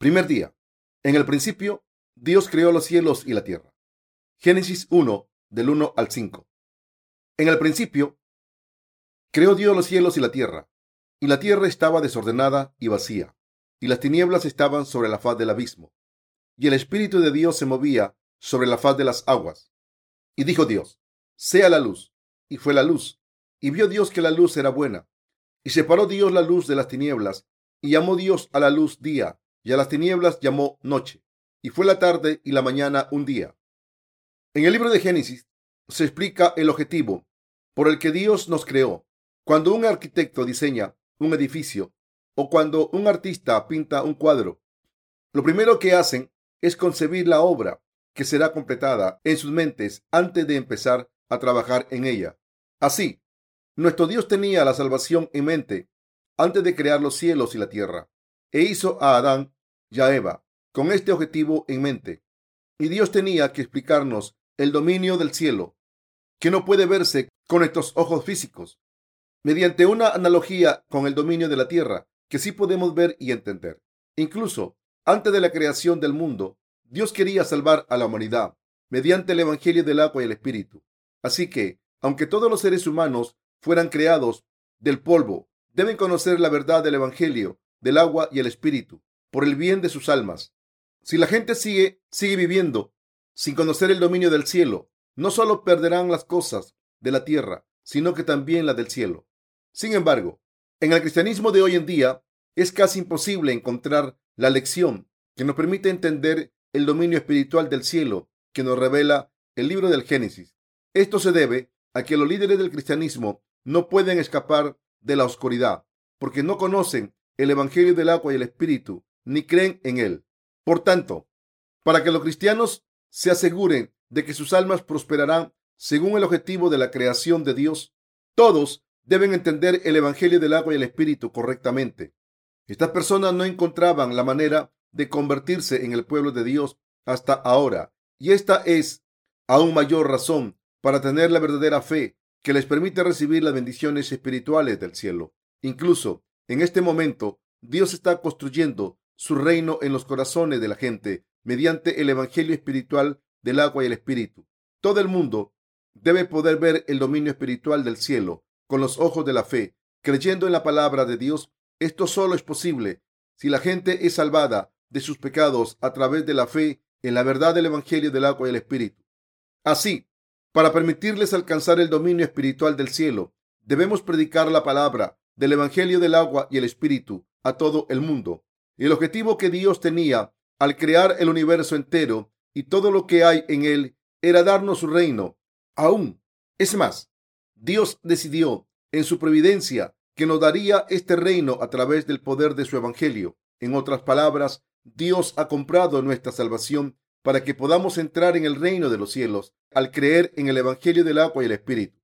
Primer día. En el principio, Dios creó los cielos y la tierra. Génesis 1, del 1 al 5. En el principio, creó Dios los cielos y la tierra, y la tierra estaba desordenada y vacía, y las tinieblas estaban sobre la faz del abismo, y el Espíritu de Dios se movía sobre la faz de las aguas. Y dijo Dios, sea la luz, y fue la luz, y vio Dios que la luz era buena, y separó Dios la luz de las tinieblas, y llamó Dios a la luz día, y a las tinieblas llamó noche. Y fue la tarde y la mañana un día. En el libro de Génesis se explica el objetivo por el que Dios nos creó. Cuando un arquitecto diseña un edificio o cuando un artista pinta un cuadro, lo primero que hacen es concebir la obra que será completada en sus mentes antes de empezar a trabajar en ella. Así, nuestro Dios tenía la salvación en mente antes de crear los cielos y la tierra e hizo a Adán y a Eva con este objetivo en mente. Y Dios tenía que explicarnos el dominio del cielo, que no puede verse con estos ojos físicos, mediante una analogía con el dominio de la tierra, que sí podemos ver y entender. Incluso antes de la creación del mundo, Dios quería salvar a la humanidad mediante el Evangelio del agua y el Espíritu. Así que, aunque todos los seres humanos fueran creados del polvo, deben conocer la verdad del Evangelio del agua y el espíritu, por el bien de sus almas. Si la gente sigue, sigue viviendo sin conocer el dominio del cielo, no solo perderán las cosas de la tierra, sino que también las del cielo. Sin embargo, en el cristianismo de hoy en día es casi imposible encontrar la lección que nos permite entender el dominio espiritual del cielo que nos revela el libro del Génesis. Esto se debe a que los líderes del cristianismo no pueden escapar de la oscuridad, porque no conocen el Evangelio del agua y el Espíritu, ni creen en él. Por tanto, para que los cristianos se aseguren de que sus almas prosperarán según el objetivo de la creación de Dios, todos deben entender el Evangelio del agua y el Espíritu correctamente. Estas personas no encontraban la manera de convertirse en el pueblo de Dios hasta ahora, y esta es aún mayor razón para tener la verdadera fe que les permite recibir las bendiciones espirituales del cielo. Incluso en este momento, Dios está construyendo su reino en los corazones de la gente mediante el Evangelio espiritual del agua y el Espíritu. Todo el mundo debe poder ver el dominio espiritual del cielo con los ojos de la fe, creyendo en la palabra de Dios. Esto solo es posible si la gente es salvada de sus pecados a través de la fe en la verdad del Evangelio del agua y el Espíritu. Así, para permitirles alcanzar el dominio espiritual del cielo, debemos predicar la palabra del Evangelio del agua y el Espíritu a todo el mundo. El objetivo que Dios tenía al crear el universo entero y todo lo que hay en él era darnos su reino. Aún es más, Dios decidió en su providencia que nos daría este reino a través del poder de su Evangelio. En otras palabras, Dios ha comprado nuestra salvación para que podamos entrar en el reino de los cielos al creer en el Evangelio del agua y el Espíritu.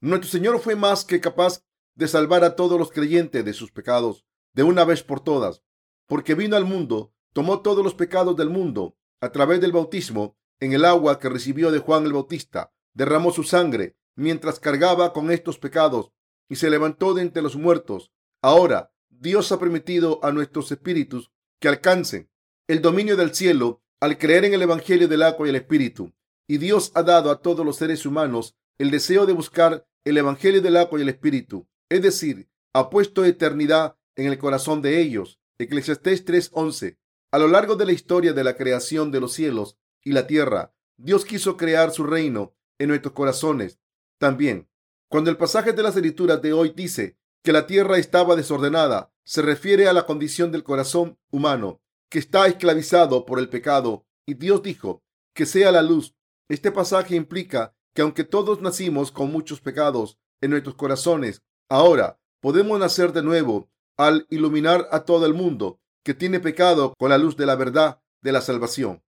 Nuestro Señor fue más que capaz de salvar a todos los creyentes de sus pecados de una vez por todas, porque vino al mundo, tomó todos los pecados del mundo a través del bautismo en el agua que recibió de Juan el Bautista, derramó su sangre mientras cargaba con estos pecados y se levantó de entre los muertos. Ahora Dios ha permitido a nuestros espíritus que alcancen el dominio del cielo al creer en el Evangelio del agua y el Espíritu. Y Dios ha dado a todos los seres humanos el deseo de buscar el Evangelio del agua y el Espíritu es decir, ha puesto eternidad en el corazón de ellos. Eclesiastés 3:11. A lo largo de la historia de la creación de los cielos y la tierra, Dios quiso crear su reino en nuestros corazones. También, cuando el pasaje de las escrituras de hoy dice que la tierra estaba desordenada, se refiere a la condición del corazón humano, que está esclavizado por el pecado, y Dios dijo que sea la luz. Este pasaje implica que aunque todos nacimos con muchos pecados en nuestros corazones, Ahora podemos nacer de nuevo al iluminar a todo el mundo que tiene pecado con la luz de la verdad de la salvación.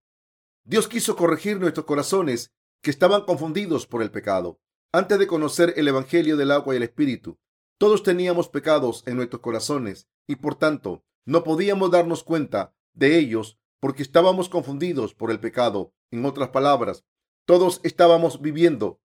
Dios quiso corregir nuestros corazones que estaban confundidos por el pecado. Antes de conocer el Evangelio del agua y el Espíritu, todos teníamos pecados en nuestros corazones y por tanto no podíamos darnos cuenta de ellos porque estábamos confundidos por el pecado. En otras palabras, todos estábamos viviendo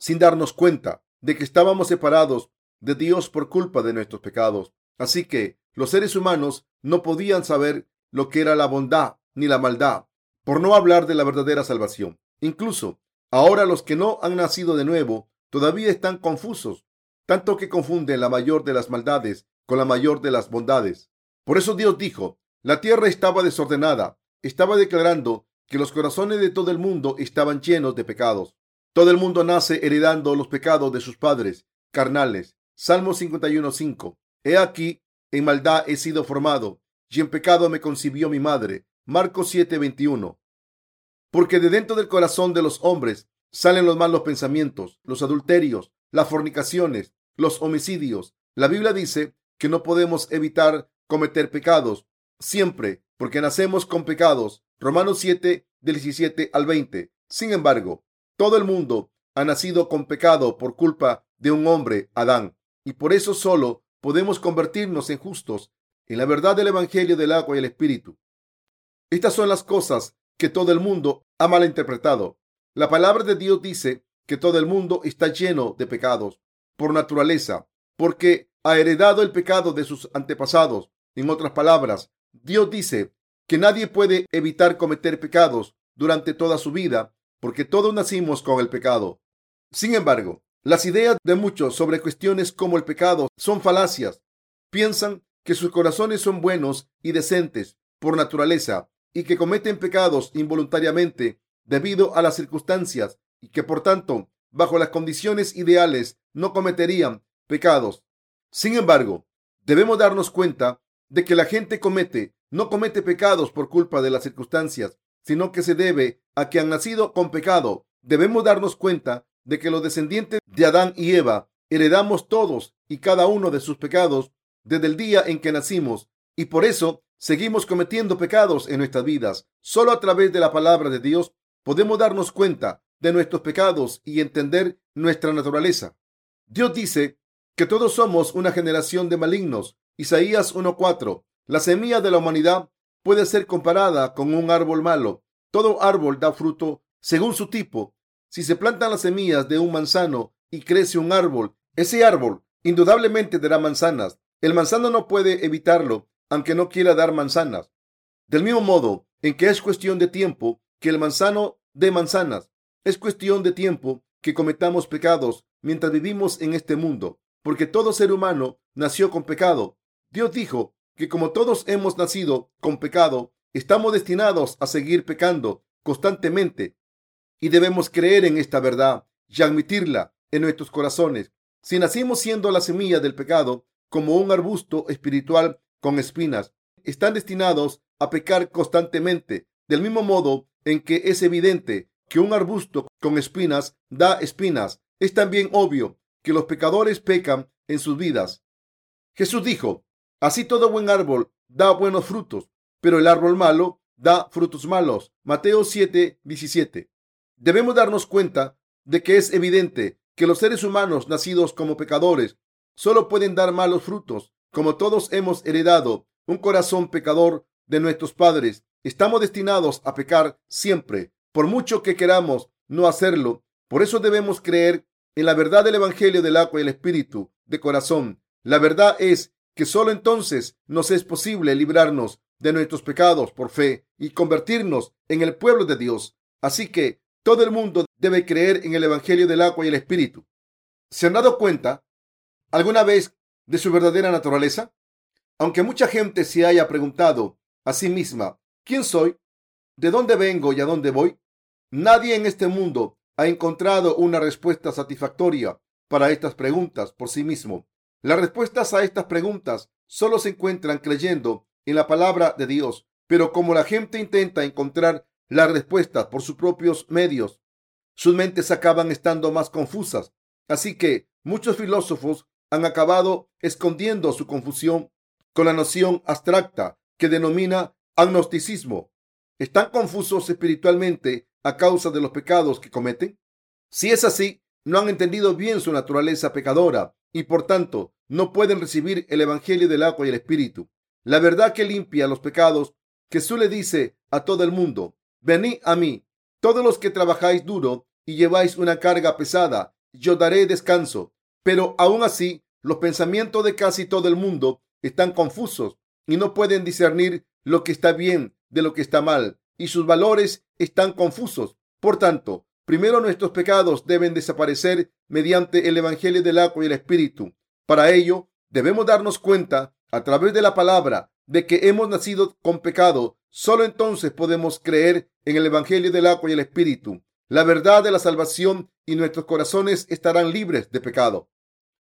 sin darnos cuenta de que estábamos separados de Dios por culpa de nuestros pecados. Así que los seres humanos no podían saber lo que era la bondad ni la maldad, por no hablar de la verdadera salvación. Incluso ahora los que no han nacido de nuevo todavía están confusos, tanto que confunden la mayor de las maldades con la mayor de las bondades. Por eso Dios dijo, la tierra estaba desordenada, estaba declarando que los corazones de todo el mundo estaban llenos de pecados. Todo el mundo nace heredando los pecados de sus padres carnales. Salmo 51.5. He aquí, en maldad he sido formado, y en pecado me concibió mi madre. Marcos 7.21. Porque de dentro del corazón de los hombres salen los malos pensamientos, los adulterios, las fornicaciones, los homicidios. La Biblia dice que no podemos evitar cometer pecados siempre, porque nacemos con pecados. Romanos 7, del 17 al 20. Sin embargo, todo el mundo ha nacido con pecado por culpa de un hombre, Adán, y por eso solo podemos convertirnos en justos en la verdad del Evangelio del agua y el Espíritu. Estas son las cosas que todo el mundo ha malinterpretado. La palabra de Dios dice que todo el mundo está lleno de pecados por naturaleza, porque ha heredado el pecado de sus antepasados. En otras palabras, Dios dice que nadie puede evitar cometer pecados durante toda su vida, porque todos nacimos con el pecado. Sin embargo, las ideas de muchos sobre cuestiones como el pecado son falacias. Piensan que sus corazones son buenos y decentes por naturaleza y que cometen pecados involuntariamente debido a las circunstancias y que por tanto, bajo las condiciones ideales, no cometerían pecados. Sin embargo, debemos darnos cuenta de que la gente comete, no comete pecados por culpa de las circunstancias, sino que se debe a que han nacido con pecado. Debemos darnos cuenta de que los descendientes de Adán y Eva heredamos todos y cada uno de sus pecados desde el día en que nacimos y por eso seguimos cometiendo pecados en nuestras vidas. Solo a través de la palabra de Dios podemos darnos cuenta de nuestros pecados y entender nuestra naturaleza. Dios dice que todos somos una generación de malignos. Isaías 1.4. La semilla de la humanidad puede ser comparada con un árbol malo. Todo árbol da fruto según su tipo. Si se plantan las semillas de un manzano y crece un árbol, ese árbol indudablemente dará manzanas. El manzano no puede evitarlo aunque no quiera dar manzanas. Del mismo modo en que es cuestión de tiempo que el manzano dé manzanas, es cuestión de tiempo que cometamos pecados mientras vivimos en este mundo, porque todo ser humano nació con pecado. Dios dijo que como todos hemos nacido con pecado, estamos destinados a seguir pecando constantemente y debemos creer en esta verdad y admitirla en nuestros corazones. Si nacimos siendo la semilla del pecado, como un arbusto espiritual con espinas están destinados a pecar constantemente, del mismo modo en que es evidente que un arbusto con espinas da espinas. Es también obvio que los pecadores pecan en sus vidas. Jesús dijo, así todo buen árbol da buenos frutos, pero el árbol malo da frutos malos. Mateo 7, 17. Debemos darnos cuenta de que es evidente que los seres humanos nacidos como pecadores solo pueden dar malos frutos como todos hemos heredado un corazón pecador de nuestros padres, estamos destinados a pecar siempre, por mucho que queramos no hacerlo. Por eso debemos creer en la verdad del Evangelio del agua y el Espíritu de corazón. La verdad es que solo entonces nos es posible librarnos de nuestros pecados por fe y convertirnos en el pueblo de Dios. Así que todo el mundo debe creer en el Evangelio del agua y el Espíritu. ¿Se han dado cuenta alguna vez de su verdadera naturaleza? Aunque mucha gente se haya preguntado a sí misma, ¿quién soy? ¿De dónde vengo y a dónde voy? Nadie en este mundo ha encontrado una respuesta satisfactoria para estas preguntas por sí mismo. Las respuestas a estas preguntas solo se encuentran creyendo en la palabra de Dios, pero como la gente intenta encontrar las respuestas por sus propios medios, sus mentes acaban estando más confusas. Así que muchos filósofos han acabado escondiendo su confusión con la noción abstracta que denomina agnosticismo. ¿Están confusos espiritualmente a causa de los pecados que cometen? Si es así, no han entendido bien su naturaleza pecadora y por tanto no pueden recibir el Evangelio del agua y el Espíritu. La verdad que limpia los pecados, Jesús le dice a todo el mundo, venid a mí, todos los que trabajáis duro y lleváis una carga pesada, yo daré descanso. Pero aún así, los pensamientos de casi todo el mundo están confusos y no pueden discernir lo que está bien de lo que está mal y sus valores están confusos. Por tanto, primero nuestros pecados deben desaparecer mediante el Evangelio del agua y el Espíritu. Para ello, debemos darnos cuenta a través de la palabra de que hemos nacido con pecado. Solo entonces podemos creer en el Evangelio del agua y el Espíritu, la verdad de la salvación y nuestros corazones estarán libres de pecado.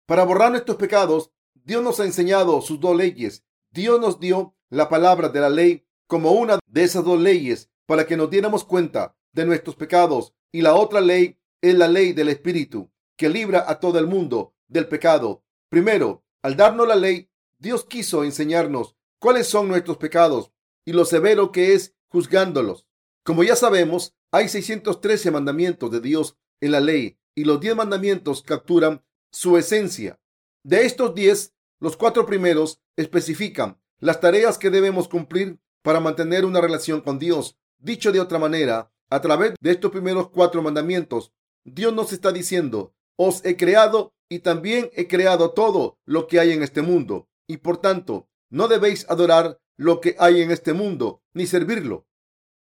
Para borrar nuestros pecados, Dios nos ha enseñado sus dos leyes. Dios nos dio la palabra de la ley como una de esas dos leyes para que nos diéramos cuenta de nuestros pecados y la otra ley es la ley del Espíritu que libra a todo el mundo del pecado. Primero, al darnos la ley, Dios quiso enseñarnos cuáles son nuestros pecados y lo severo que es juzgándolos. Como ya sabemos, hay 613 mandamientos de Dios en la ley y los 10 mandamientos capturan su esencia. De estos 10, los cuatro primeros especifican las tareas que debemos cumplir para mantener una relación con Dios. Dicho de otra manera, a través de estos primeros cuatro mandamientos, Dios nos está diciendo, os he creado y también he creado todo lo que hay en este mundo, y por tanto, no debéis adorar lo que hay en este mundo, ni servirlo.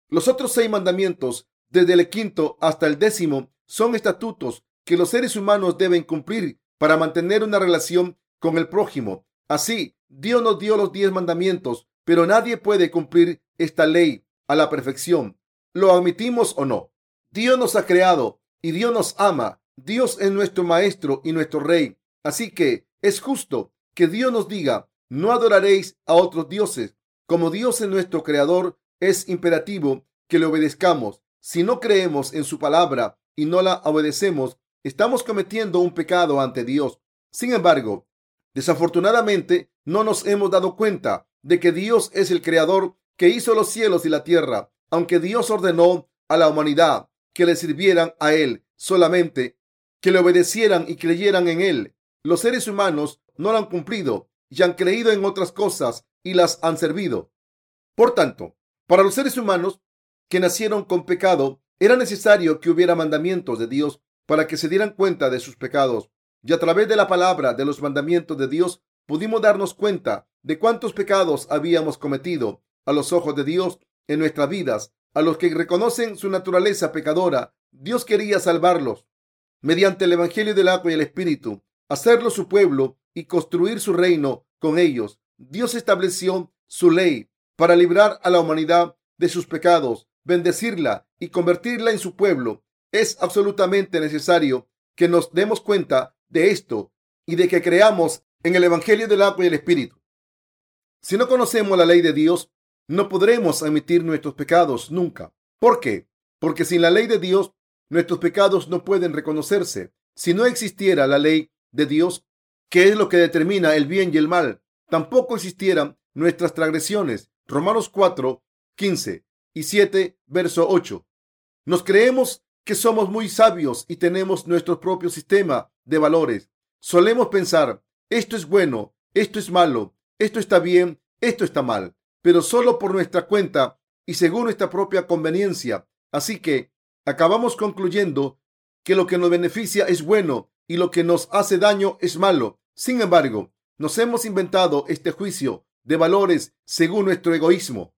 Los otros seis mandamientos, desde el quinto hasta el décimo, son estatutos que los seres humanos deben cumplir para mantener una relación con el prójimo. Así, Dios nos dio los diez mandamientos, pero nadie puede cumplir esta ley a la perfección. ¿Lo admitimos o no? Dios nos ha creado y Dios nos ama. Dios es nuestro maestro y nuestro rey. Así que es justo que Dios nos diga, no adoraréis a otros dioses. Como Dios es nuestro creador, es imperativo que le obedezcamos. Si no creemos en su palabra y no la obedecemos, estamos cometiendo un pecado ante Dios. Sin embargo, desafortunadamente no nos hemos dado cuenta de que Dios es el creador que hizo los cielos y la tierra, aunque Dios ordenó a la humanidad que le sirvieran a Él solamente, que le obedecieran y creyeran en Él. Los seres humanos no lo han cumplido y han creído en otras cosas y las han servido. Por tanto, para los seres humanos que nacieron con pecado, era necesario que hubiera mandamientos de Dios para que se dieran cuenta de sus pecados. Y a través de la palabra de los mandamientos de Dios pudimos darnos cuenta de cuántos pecados habíamos cometido a los ojos de Dios en nuestras vidas. A los que reconocen su naturaleza pecadora, Dios quería salvarlos mediante el Evangelio del agua y el Espíritu, hacerlo su pueblo y construir su reino con ellos. Dios estableció su ley para librar a la humanidad de sus pecados, bendecirla y convertirla en su pueblo. Es absolutamente necesario que nos demos cuenta de esto y de que creamos en el Evangelio del agua y el Espíritu. Si no conocemos la ley de Dios, no podremos admitir nuestros pecados nunca. ¿Por qué? Porque sin la ley de Dios, nuestros pecados no pueden reconocerse. Si no existiera la ley de Dios, que es lo que determina el bien y el mal, tampoco existieran nuestras transgresiones. Romanos 4, 15 y 7, verso 8. Nos creemos que somos muy sabios y tenemos nuestro propio sistema de valores. Solemos pensar, esto es bueno, esto es malo, esto está bien, esto está mal, pero solo por nuestra cuenta y según nuestra propia conveniencia. Así que acabamos concluyendo que lo que nos beneficia es bueno y lo que nos hace daño es malo. Sin embargo, nos hemos inventado este juicio de valores según nuestro egoísmo.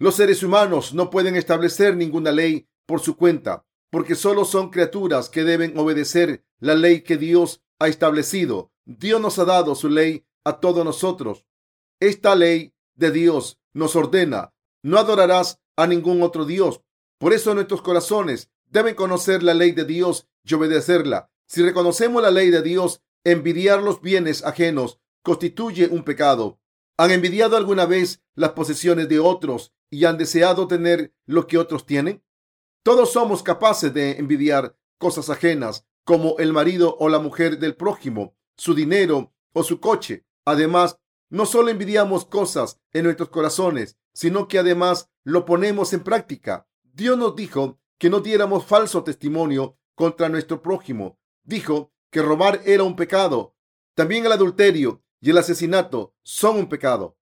Los seres humanos no pueden establecer ninguna ley por su cuenta, porque solo son criaturas que deben obedecer la ley que Dios ha establecido. Dios nos ha dado su ley a todos nosotros. Esta ley de Dios nos ordena, no adorarás a ningún otro Dios. Por eso nuestros corazones deben conocer la ley de Dios y obedecerla. Si reconocemos la ley de Dios, envidiar los bienes ajenos constituye un pecado. ¿Han envidiado alguna vez las posesiones de otros y han deseado tener lo que otros tienen? Todos somos capaces de envidiar cosas ajenas, como el marido o la mujer del prójimo, su dinero o su coche. Además, no solo envidiamos cosas en nuestros corazones, sino que además lo ponemos en práctica. Dios nos dijo que no diéramos falso testimonio contra nuestro prójimo. Dijo que robar era un pecado. También el adulterio y el asesinato son un pecado.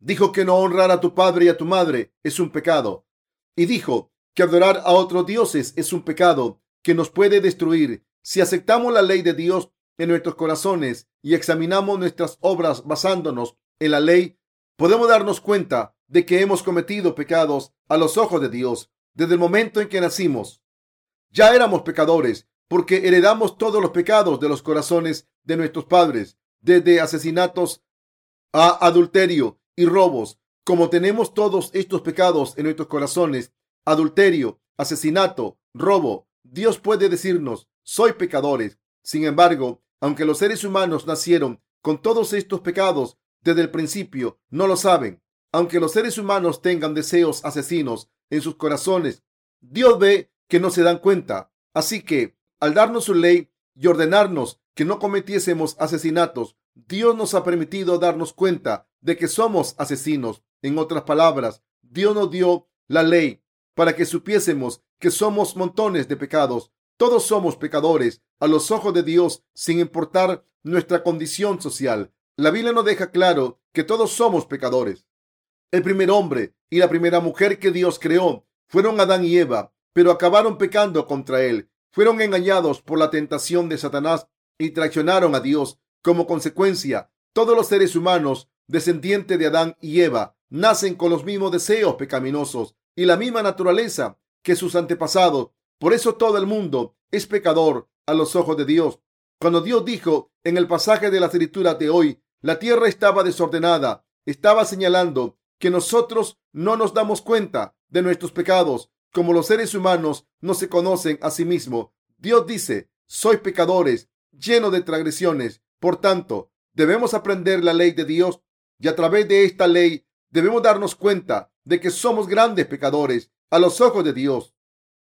Dijo que no honrar a tu padre y a tu madre es un pecado. Y dijo que adorar a otros dioses es un pecado que nos puede destruir. Si aceptamos la ley de Dios en nuestros corazones y examinamos nuestras obras basándonos en la ley, podemos darnos cuenta de que hemos cometido pecados a los ojos de Dios desde el momento en que nacimos. Ya éramos pecadores porque heredamos todos los pecados de los corazones de nuestros padres, desde asesinatos a adulterio y robos. Como tenemos todos estos pecados en nuestros corazones, adulterio, asesinato, robo, Dios puede decirnos, soy pecadores. Sin embargo, aunque los seres humanos nacieron con todos estos pecados desde el principio, no lo saben. Aunque los seres humanos tengan deseos asesinos en sus corazones, Dios ve que no se dan cuenta. Así que, al darnos su ley y ordenarnos que no cometiésemos asesinatos, Dios nos ha permitido darnos cuenta de que somos asesinos. En otras palabras, Dios nos dio la ley para que supiésemos que somos montones de pecados. Todos somos pecadores a los ojos de Dios sin importar nuestra condición social. La Biblia nos deja claro que todos somos pecadores. El primer hombre y la primera mujer que Dios creó fueron Adán y Eva, pero acabaron pecando contra él. Fueron engañados por la tentación de Satanás y traicionaron a Dios. Como consecuencia, todos los seres humanos descendientes de Adán y Eva nacen con los mismos deseos pecaminosos y la misma naturaleza que sus antepasados. Por eso todo el mundo es pecador a los ojos de Dios. Cuando Dios dijo en el pasaje de la escritura de hoy, la tierra estaba desordenada, estaba señalando que nosotros no nos damos cuenta de nuestros pecados. Como los seres humanos no se conocen a sí mismos, Dios dice, soy pecadores, lleno de transgresiones. Por tanto, debemos aprender la ley de Dios y a través de esta ley debemos darnos cuenta de que somos grandes pecadores a los ojos de Dios.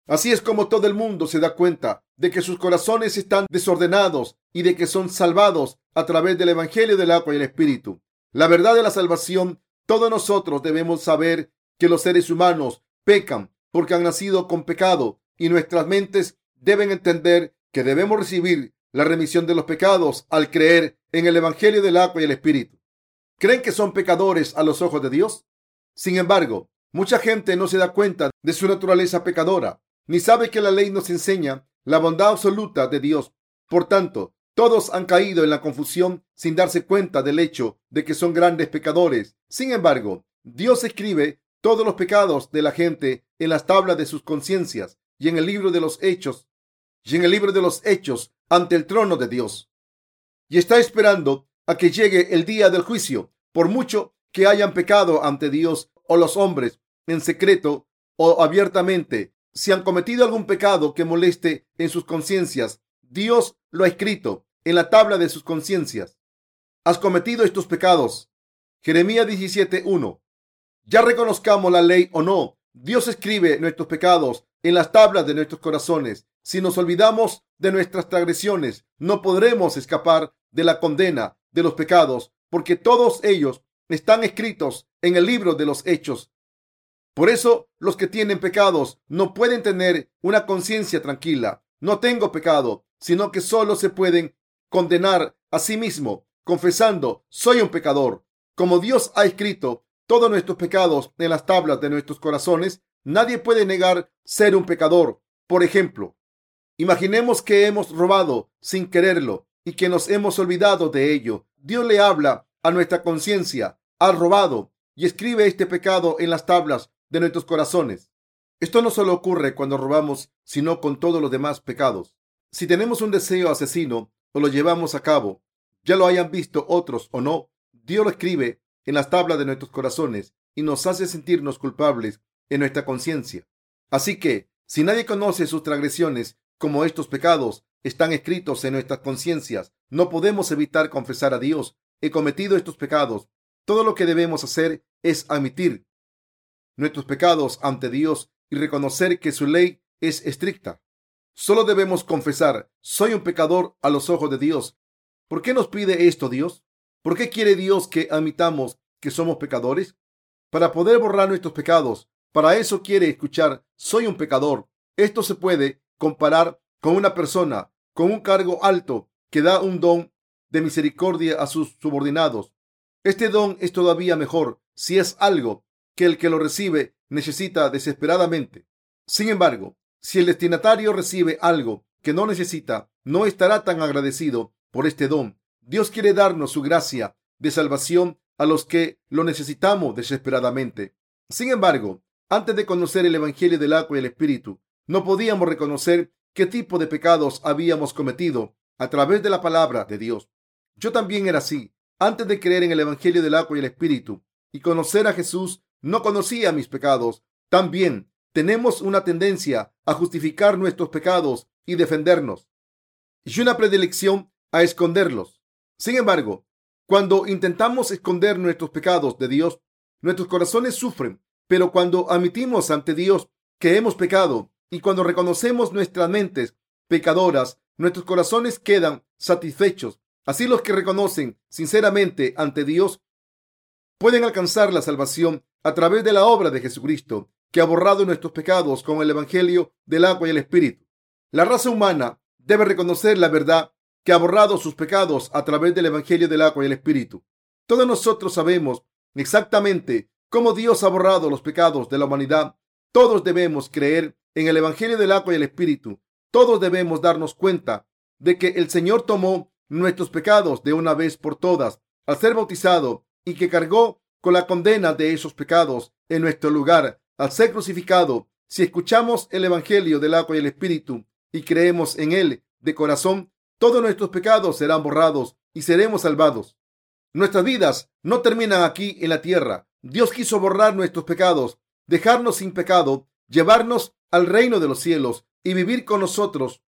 Así es como todo el mundo se da cuenta de que sus corazones están desordenados y de que son salvados a través del Evangelio del agua y el Espíritu. La verdad de la salvación todos nosotros debemos saber que los seres humanos pecan porque han nacido con pecado y nuestras mentes deben entender que debemos recibir la remisión de los pecados al creer en el Evangelio del agua y el Espíritu. ¿Creen que son pecadores a los ojos de Dios? Sin embargo, mucha gente no se da cuenta de su naturaleza pecadora, ni sabe que la ley nos enseña la bondad absoluta de Dios. Por tanto, todos han caído en la confusión sin darse cuenta del hecho de que son grandes pecadores. Sin embargo, Dios escribe todos los pecados de la gente en las tablas de sus conciencias y en el libro de los hechos y en el libro de los hechos ante el trono de Dios. Y está esperando a que llegue el día del juicio, por mucho que hayan pecado ante Dios o los hombres en secreto o abiertamente. Si han cometido algún pecado que moleste en sus conciencias, Dios lo ha escrito en la tabla de sus conciencias. Has cometido estos pecados. Jeremías 17.1. Ya reconozcamos la ley o no, Dios escribe nuestros pecados en las tablas de nuestros corazones. Si nos olvidamos de nuestras transgresiones, no podremos escapar de la condena de los pecados, porque todos ellos están escritos en el libro de los hechos. Por eso los que tienen pecados no pueden tener una conciencia tranquila. No tengo pecado, sino que solo se pueden condenar a sí mismo, confesando, soy un pecador. Como Dios ha escrito todos nuestros pecados en las tablas de nuestros corazones, nadie puede negar ser un pecador. Por ejemplo, imaginemos que hemos robado sin quererlo y que nos hemos olvidado de ello. Dios le habla a nuestra conciencia, ha robado y escribe este pecado en las tablas de nuestros corazones. Esto no solo ocurre cuando robamos, sino con todos los demás pecados. Si tenemos un deseo asesino o lo llevamos a cabo, ya lo hayan visto otros o no, Dios lo escribe en las tablas de nuestros corazones y nos hace sentirnos culpables en nuestra conciencia. Así que, si nadie conoce sus transgresiones como estos pecados están escritos en nuestras conciencias, no podemos evitar confesar a Dios, he cometido estos pecados. Todo lo que debemos hacer es admitir nuestros pecados ante Dios y reconocer que su ley es estricta. Solo debemos confesar, soy un pecador a los ojos de Dios. ¿Por qué nos pide esto Dios? ¿Por qué quiere Dios que admitamos que somos pecadores? Para poder borrar nuestros pecados. Para eso quiere escuchar, soy un pecador. Esto se puede comparar con una persona con un cargo alto que da un don de misericordia a sus subordinados. Este don es todavía mejor si es algo que el que lo recibe necesita desesperadamente. Sin embargo, si el destinatario recibe algo que no necesita, no estará tan agradecido por este don. Dios quiere darnos su gracia de salvación a los que lo necesitamos desesperadamente. Sin embargo, antes de conocer el Evangelio del agua y el Espíritu, no podíamos reconocer qué tipo de pecados habíamos cometido a través de la palabra de Dios. Yo también era así. Antes de creer en el Evangelio del agua y el Espíritu y conocer a Jesús, no conocía mis pecados. También tenemos una tendencia a justificar nuestros pecados y defendernos y una predilección a esconderlos. Sin embargo, cuando intentamos esconder nuestros pecados de Dios, nuestros corazones sufren, pero cuando admitimos ante Dios que hemos pecado y cuando reconocemos nuestras mentes pecadoras, nuestros corazones quedan satisfechos. Así los que reconocen sinceramente ante Dios pueden alcanzar la salvación a través de la obra de Jesucristo, que ha borrado nuestros pecados con el Evangelio del agua y el Espíritu. La raza humana debe reconocer la verdad que ha borrado sus pecados a través del Evangelio del agua y el Espíritu. Todos nosotros sabemos exactamente cómo Dios ha borrado los pecados de la humanidad. Todos debemos creer en el Evangelio del agua y el Espíritu. Todos debemos darnos cuenta de que el Señor tomó nuestros pecados de una vez por todas al ser bautizado y que cargó con la condena de esos pecados en nuestro lugar al ser crucificado. Si escuchamos el Evangelio del agua y el Espíritu y creemos en Él de corazón, todos nuestros pecados serán borrados y seremos salvados. Nuestras vidas no terminan aquí en la tierra. Dios quiso borrar nuestros pecados, dejarnos sin pecado, llevarnos al reino de los cielos y vivir con nosotros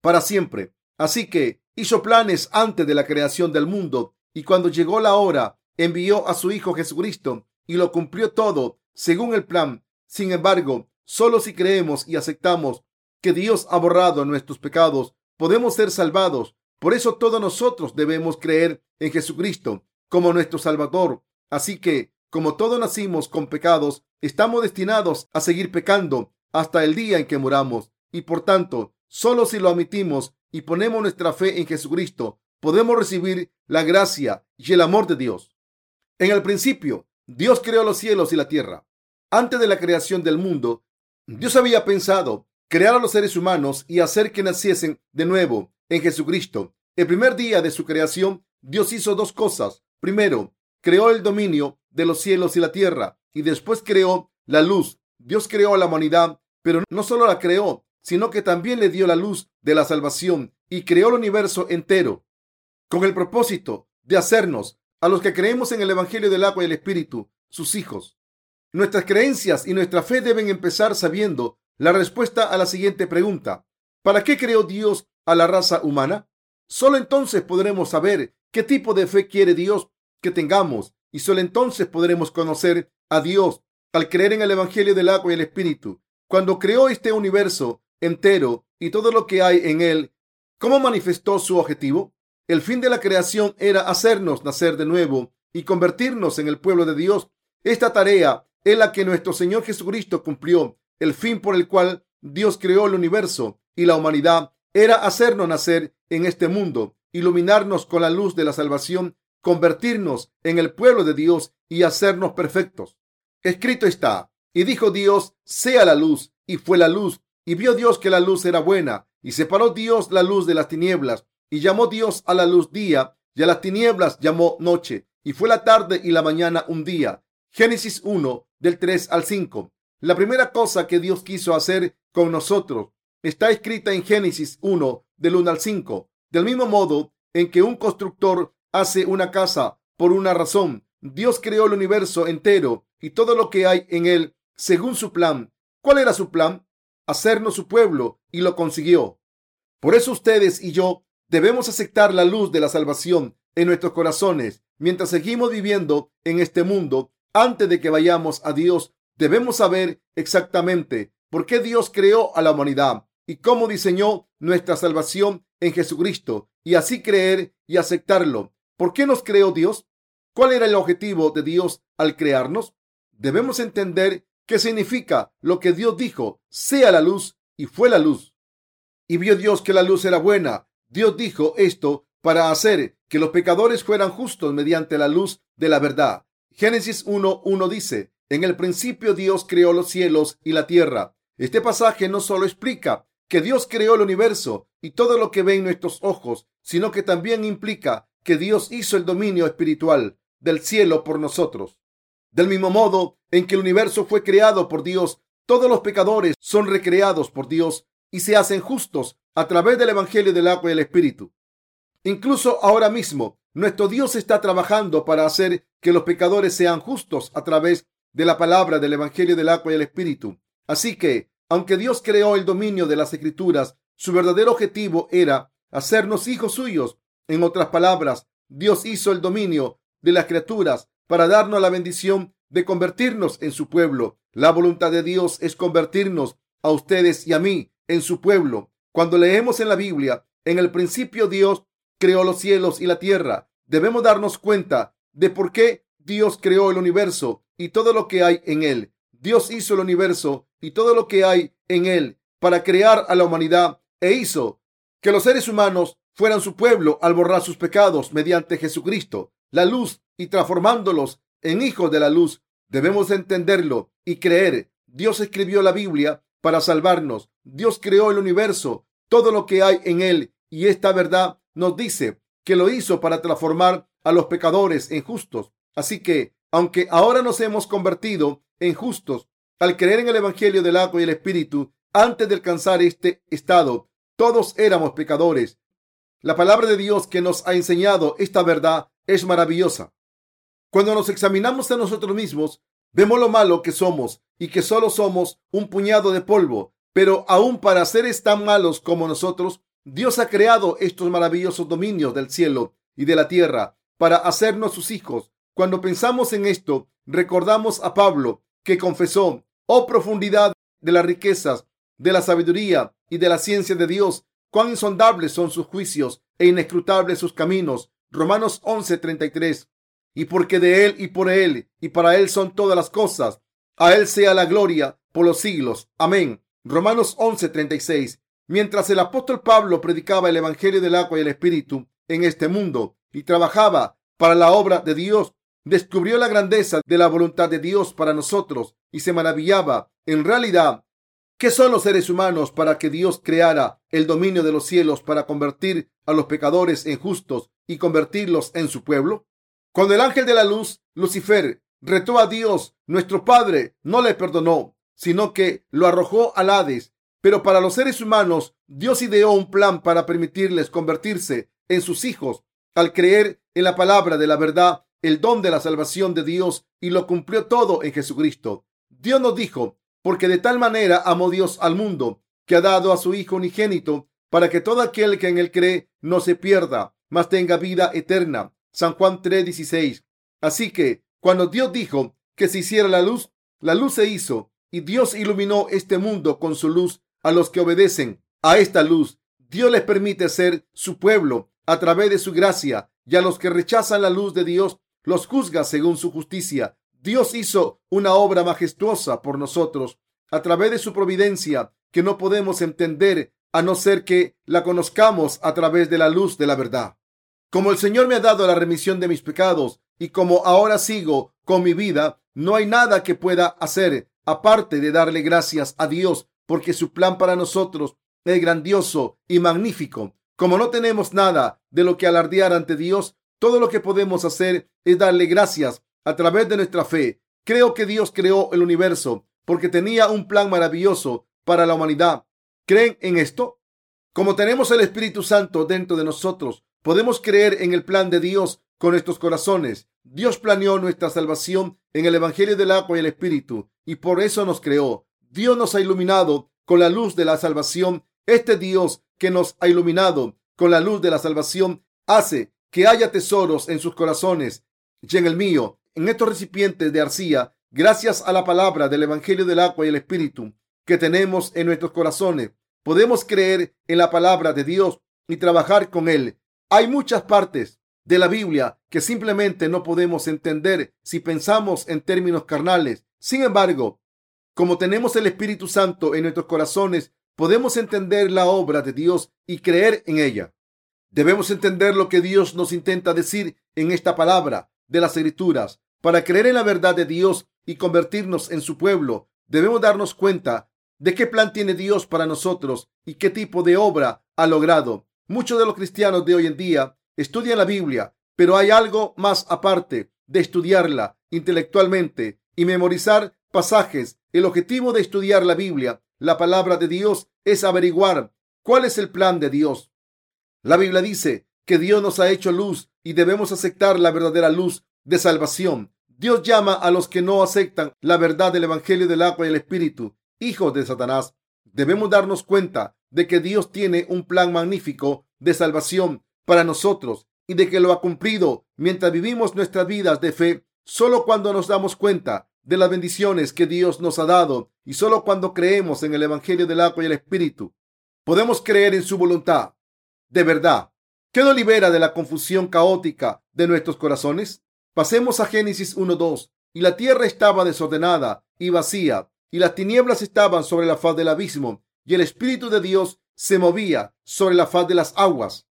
para siempre. Así que hizo planes antes de la creación del mundo y cuando llegó la hora envió a su Hijo Jesucristo y lo cumplió todo según el plan. Sin embargo, solo si creemos y aceptamos que Dios ha borrado nuestros pecados, podemos ser salvados. Por eso todos nosotros debemos creer en Jesucristo como nuestro Salvador. Así que, como todos nacimos con pecados, estamos destinados a seguir pecando hasta el día en que muramos. Y por tanto, solo si lo admitimos y ponemos nuestra fe en Jesucristo, podemos recibir la gracia y el amor de Dios. En el principio, Dios creó los cielos y la tierra. Antes de la creación del mundo, Dios había pensado crear a los seres humanos y hacer que naciesen de nuevo en Jesucristo. El primer día de su creación, Dios hizo dos cosas. Primero, creó el dominio de los cielos y la tierra y después creó la luz. Dios creó a la humanidad, pero no solo la creó, sino que también le dio la luz de la salvación y creó el universo entero con el propósito de hacernos, a los que creemos en el Evangelio del agua y el Espíritu, sus hijos. Nuestras creencias y nuestra fe deben empezar sabiendo la respuesta a la siguiente pregunta. ¿Para qué creó Dios a la raza humana? Solo entonces podremos saber qué tipo de fe quiere Dios que tengamos y solo entonces podremos conocer a Dios al creer en el Evangelio del agua y el Espíritu. Cuando creó este universo entero y todo lo que hay en él, ¿cómo manifestó su objetivo? El fin de la creación era hacernos nacer de nuevo y convertirnos en el pueblo de Dios. Esta tarea es la que nuestro Señor Jesucristo cumplió el fin por el cual Dios creó el universo y la humanidad era hacernos nacer en este mundo, iluminarnos con la luz de la salvación, convertirnos en el pueblo de Dios y hacernos perfectos. Escrito está, y dijo Dios, sea la luz, y fue la luz, y vio Dios que la luz era buena, y separó Dios la luz de las tinieblas, y llamó Dios a la luz día, y a las tinieblas llamó noche, y fue la tarde y la mañana un día. Génesis 1, del 3 al 5. La primera cosa que Dios quiso hacer con nosotros está escrita en Génesis 1, del 1 al 5. Del mismo modo en que un constructor hace una casa por una razón, Dios creó el universo entero y todo lo que hay en él según su plan. ¿Cuál era su plan? Hacernos su pueblo y lo consiguió. Por eso ustedes y yo debemos aceptar la luz de la salvación en nuestros corazones mientras seguimos viviendo en este mundo antes de que vayamos a Dios Debemos saber exactamente por qué Dios creó a la humanidad y cómo diseñó nuestra salvación en Jesucristo y así creer y aceptarlo. ¿Por qué nos creó Dios? ¿Cuál era el objetivo de Dios al crearnos? Debemos entender qué significa lo que Dios dijo, sea la luz y fue la luz. Y vio Dios que la luz era buena. Dios dijo esto para hacer que los pecadores fueran justos mediante la luz de la verdad. Génesis 1.1 dice, en el principio Dios creó los cielos y la tierra. Este pasaje no solo explica que Dios creó el universo y todo lo que ven nuestros ojos, sino que también implica que Dios hizo el dominio espiritual del cielo por nosotros. Del mismo modo en que el universo fue creado por Dios, todos los pecadores son recreados por Dios y se hacen justos a través del Evangelio del agua y el Espíritu. Incluso ahora mismo, nuestro Dios está trabajando para hacer que los pecadores sean justos a través de la palabra del Evangelio del agua y el Espíritu. Así que, aunque Dios creó el dominio de las Escrituras, su verdadero objetivo era hacernos hijos suyos. En otras palabras, Dios hizo el dominio de las criaturas para darnos la bendición de convertirnos en su pueblo. La voluntad de Dios es convertirnos a ustedes y a mí en su pueblo. Cuando leemos en la Biblia, en el principio Dios creó los cielos y la tierra, debemos darnos cuenta de por qué Dios creó el universo y todo lo que hay en él. Dios hizo el universo y todo lo que hay en él para crear a la humanidad e hizo que los seres humanos fueran su pueblo al borrar sus pecados mediante Jesucristo, la luz, y transformándolos en hijos de la luz. Debemos entenderlo y creer. Dios escribió la Biblia para salvarnos. Dios creó el universo, todo lo que hay en él, y esta verdad nos dice que lo hizo para transformar a los pecadores en justos. Así que, aunque ahora nos hemos convertido en justos al creer en el Evangelio del agua y el Espíritu, antes de alcanzar este estado, todos éramos pecadores. La palabra de Dios que nos ha enseñado esta verdad es maravillosa. Cuando nos examinamos a nosotros mismos, vemos lo malo que somos y que solo somos un puñado de polvo. Pero aún para seres tan malos como nosotros, Dios ha creado estos maravillosos dominios del cielo y de la tierra para hacernos sus hijos. Cuando pensamos en esto, recordamos a Pablo que confesó, oh profundidad de las riquezas, de la sabiduría y de la ciencia de Dios, cuán insondables son sus juicios e inescrutables sus caminos. Romanos 11:33. Y porque de Él y por Él y para Él son todas las cosas, a Él sea la gloria por los siglos. Amén. Romanos 11:36. Mientras el apóstol Pablo predicaba el Evangelio del agua y el Espíritu en este mundo y trabajaba para la obra de Dios, descubrió la grandeza de la voluntad de Dios para nosotros y se maravillaba. En realidad, ¿qué son los seres humanos para que Dios creara el dominio de los cielos para convertir a los pecadores en justos y convertirlos en su pueblo? Cuando el ángel de la luz, Lucifer, retó a Dios, nuestro Padre no le perdonó, sino que lo arrojó al Hades pero para los seres humanos, Dios ideó un plan para permitirles convertirse en sus hijos al creer en la palabra de la verdad, el don de la salvación de Dios, y lo cumplió todo en Jesucristo. Dios nos dijo, porque de tal manera amó Dios al mundo, que ha dado a su Hijo unigénito, para que todo aquel que en él cree no se pierda, mas tenga vida eterna. San Juan 3:16. Así que, cuando Dios dijo que se hiciera la luz, la luz se hizo, y Dios iluminó este mundo con su luz a los que obedecen a esta luz. Dios les permite ser su pueblo a través de su gracia y a los que rechazan la luz de Dios los juzga según su justicia. Dios hizo una obra majestuosa por nosotros a través de su providencia que no podemos entender a no ser que la conozcamos a través de la luz de la verdad. Como el Señor me ha dado la remisión de mis pecados y como ahora sigo con mi vida, no hay nada que pueda hacer aparte de darle gracias a Dios porque su plan para nosotros es grandioso y magnífico. Como no tenemos nada de lo que alardear ante Dios, todo lo que podemos hacer es darle gracias a través de nuestra fe. Creo que Dios creó el universo porque tenía un plan maravilloso para la humanidad. ¿Creen en esto? Como tenemos el Espíritu Santo dentro de nosotros, podemos creer en el plan de Dios con nuestros corazones. Dios planeó nuestra salvación en el Evangelio del agua y el Espíritu y por eso nos creó. Dios nos ha iluminado con la luz de la salvación. Este Dios que nos ha iluminado con la luz de la salvación hace que haya tesoros en sus corazones y en el mío, en estos recipientes de arcilla, gracias a la palabra del Evangelio del agua y el Espíritu que tenemos en nuestros corazones. Podemos creer en la palabra de Dios y trabajar con Él. Hay muchas partes de la Biblia que simplemente no podemos entender si pensamos en términos carnales. Sin embargo, como tenemos el Espíritu Santo en nuestros corazones, podemos entender la obra de Dios y creer en ella. Debemos entender lo que Dios nos intenta decir en esta palabra de las Escrituras. Para creer en la verdad de Dios y convertirnos en su pueblo, debemos darnos cuenta de qué plan tiene Dios para nosotros y qué tipo de obra ha logrado. Muchos de los cristianos de hoy en día estudian la Biblia, pero hay algo más aparte de estudiarla intelectualmente y memorizar pasajes. El objetivo de estudiar la Biblia, la palabra de Dios, es averiguar cuál es el plan de Dios. La Biblia dice que Dios nos ha hecho luz y debemos aceptar la verdadera luz de salvación. Dios llama a los que no aceptan la verdad del Evangelio del agua y el Espíritu, hijos de Satanás. Debemos darnos cuenta de que Dios tiene un plan magnífico de salvación para nosotros y de que lo ha cumplido mientras vivimos nuestras vidas de fe. Solo cuando nos damos cuenta de las bendiciones que Dios nos ha dado y solo cuando creemos en el Evangelio del agua y el Espíritu, podemos creer en su voluntad. De verdad, ¿qué nos libera de la confusión caótica de nuestros corazones? Pasemos a Génesis 1.2. Y la tierra estaba desordenada y vacía, y las tinieblas estaban sobre la faz del abismo, y el Espíritu de Dios se movía sobre la faz de las aguas.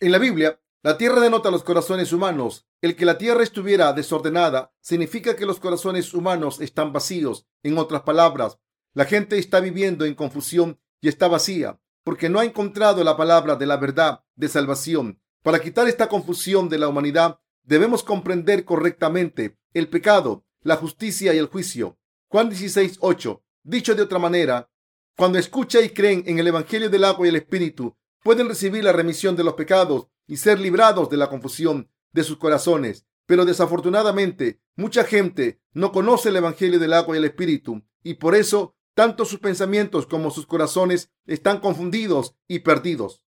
En la Biblia, la tierra denota los corazones humanos. El que la tierra estuviera desordenada significa que los corazones humanos están vacíos. En otras palabras, la gente está viviendo en confusión y está vacía porque no ha encontrado la palabra de la verdad de salvación. Para quitar esta confusión de la humanidad, debemos comprender correctamente el pecado, la justicia y el juicio. Juan 16, 8. Dicho de otra manera, cuando escuchan y creen en el Evangelio del agua y el Espíritu, pueden recibir la remisión de los pecados y ser librados de la confusión de sus corazones. Pero desafortunadamente, mucha gente no conoce el Evangelio del agua y el Espíritu y por eso tanto sus pensamientos como sus corazones están confundidos y perdidos.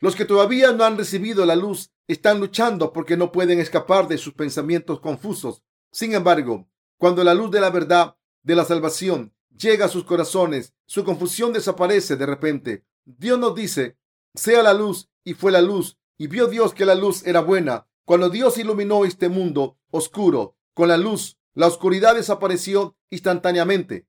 Los que todavía no han recibido la luz están luchando porque no pueden escapar de sus pensamientos confusos. Sin embargo, cuando la luz de la verdad de la salvación llega a sus corazones, su confusión desaparece de repente. Dios nos dice, sea la luz y fue la luz, y vio Dios que la luz era buena. Cuando Dios iluminó este mundo oscuro con la luz, la oscuridad desapareció instantáneamente.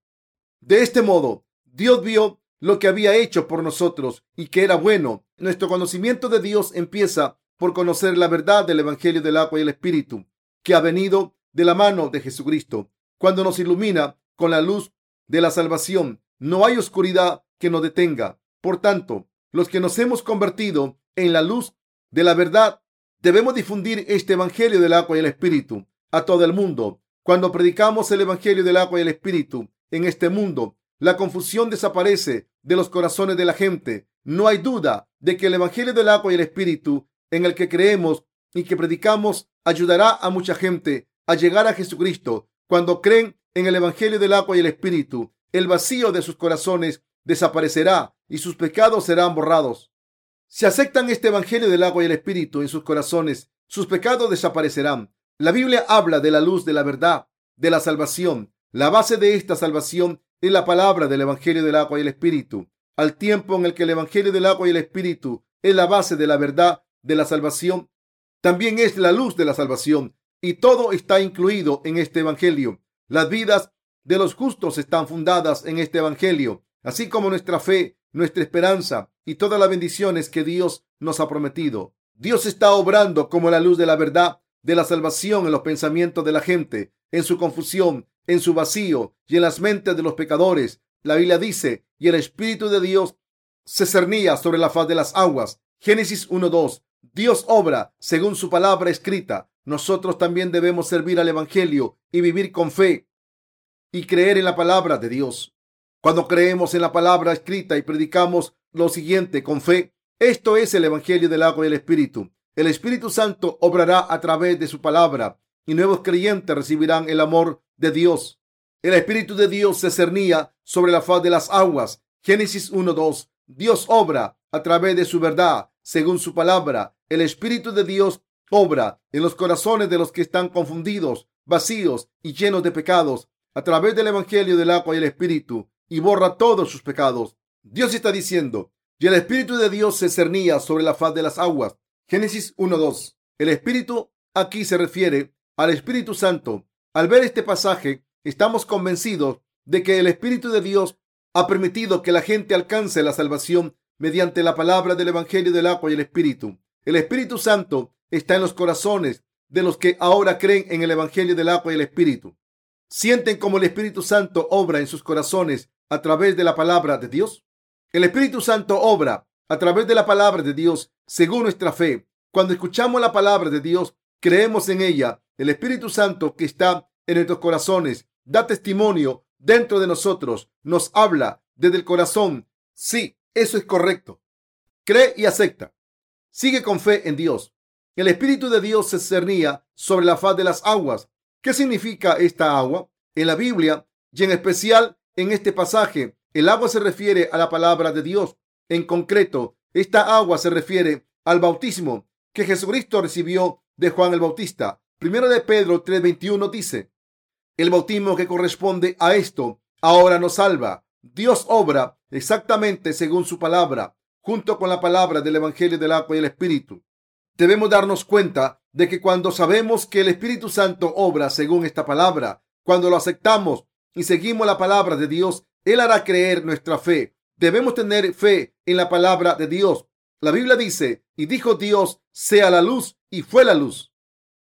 De este modo, Dios vio lo que había hecho por nosotros y que era bueno. Nuestro conocimiento de Dios empieza por conocer la verdad del Evangelio del agua y el Espíritu, que ha venido de la mano de Jesucristo. Cuando nos ilumina con la luz de la salvación, no hay oscuridad que nos detenga. Por tanto, los que nos hemos convertido en la luz de la verdad, debemos difundir este Evangelio del agua y el Espíritu a todo el mundo. Cuando predicamos el Evangelio del agua y el Espíritu, en este mundo. La confusión desaparece de los corazones de la gente. No hay duda de que el Evangelio del agua y el Espíritu en el que creemos y que predicamos ayudará a mucha gente a llegar a Jesucristo. Cuando creen en el Evangelio del agua y el Espíritu, el vacío de sus corazones desaparecerá y sus pecados serán borrados. Si aceptan este Evangelio del agua y el Espíritu en sus corazones, sus pecados desaparecerán. La Biblia habla de la luz de la verdad, de la salvación, la base de esta salvación es la palabra del Evangelio del agua y el Espíritu. Al tiempo en el que el Evangelio del agua y el Espíritu es la base de la verdad de la salvación, también es la luz de la salvación y todo está incluido en este Evangelio. Las vidas de los justos están fundadas en este Evangelio, así como nuestra fe, nuestra esperanza y todas las bendiciones que Dios nos ha prometido. Dios está obrando como la luz de la verdad de la salvación en los pensamientos de la gente, en su confusión, en su vacío y en las mentes de los pecadores. La Biblia dice, y el Espíritu de Dios se cernía sobre la faz de las aguas. Génesis 1.2. Dios obra según su palabra escrita. Nosotros también debemos servir al Evangelio y vivir con fe y creer en la palabra de Dios. Cuando creemos en la palabra escrita y predicamos lo siguiente con fe, esto es el Evangelio del agua y el Espíritu. El Espíritu Santo obrará a través de su palabra y nuevos creyentes recibirán el amor de Dios. El Espíritu de Dios se cernía sobre la faz de las aguas. Génesis 1.2. Dios obra a través de su verdad, según su palabra. El Espíritu de Dios obra en los corazones de los que están confundidos, vacíos y llenos de pecados, a través del Evangelio del agua y el Espíritu, y borra todos sus pecados. Dios está diciendo, y el Espíritu de Dios se cernía sobre la faz de las aguas. Génesis 1.2. El Espíritu aquí se refiere al Espíritu Santo al ver este pasaje, estamos convencidos de que el Espíritu de Dios ha permitido que la gente alcance la salvación mediante la palabra del Evangelio del agua y el Espíritu. El Espíritu Santo está en los corazones de los que ahora creen en el Evangelio del agua y el Espíritu. ¿Sienten como el Espíritu Santo obra en sus corazones a través de la palabra de Dios? El Espíritu Santo obra a través de la palabra de Dios según nuestra fe. Cuando escuchamos la palabra de Dios, creemos en ella El Espíritu Santo que está en nuestros corazones da testimonio dentro de nosotros, nos habla desde el corazón. Sí, eso es correcto. Cree y acepta. Sigue con fe en Dios. El Espíritu de Dios se cernía sobre la faz de las aguas. ¿Qué significa esta agua? En la Biblia y en especial en este pasaje, el agua se refiere a la palabra de Dios. En concreto, esta agua se refiere al bautismo que Jesucristo recibió de Juan el Bautista. Primero de Pedro 3:21 dice, el bautismo que corresponde a esto ahora nos salva. Dios obra exactamente según su palabra, junto con la palabra del Evangelio del agua y el Espíritu. Debemos darnos cuenta de que cuando sabemos que el Espíritu Santo obra según esta palabra, cuando lo aceptamos y seguimos la palabra de Dios, Él hará creer nuestra fe. Debemos tener fe en la palabra de Dios. La Biblia dice, y dijo Dios, sea la luz, y fue la luz.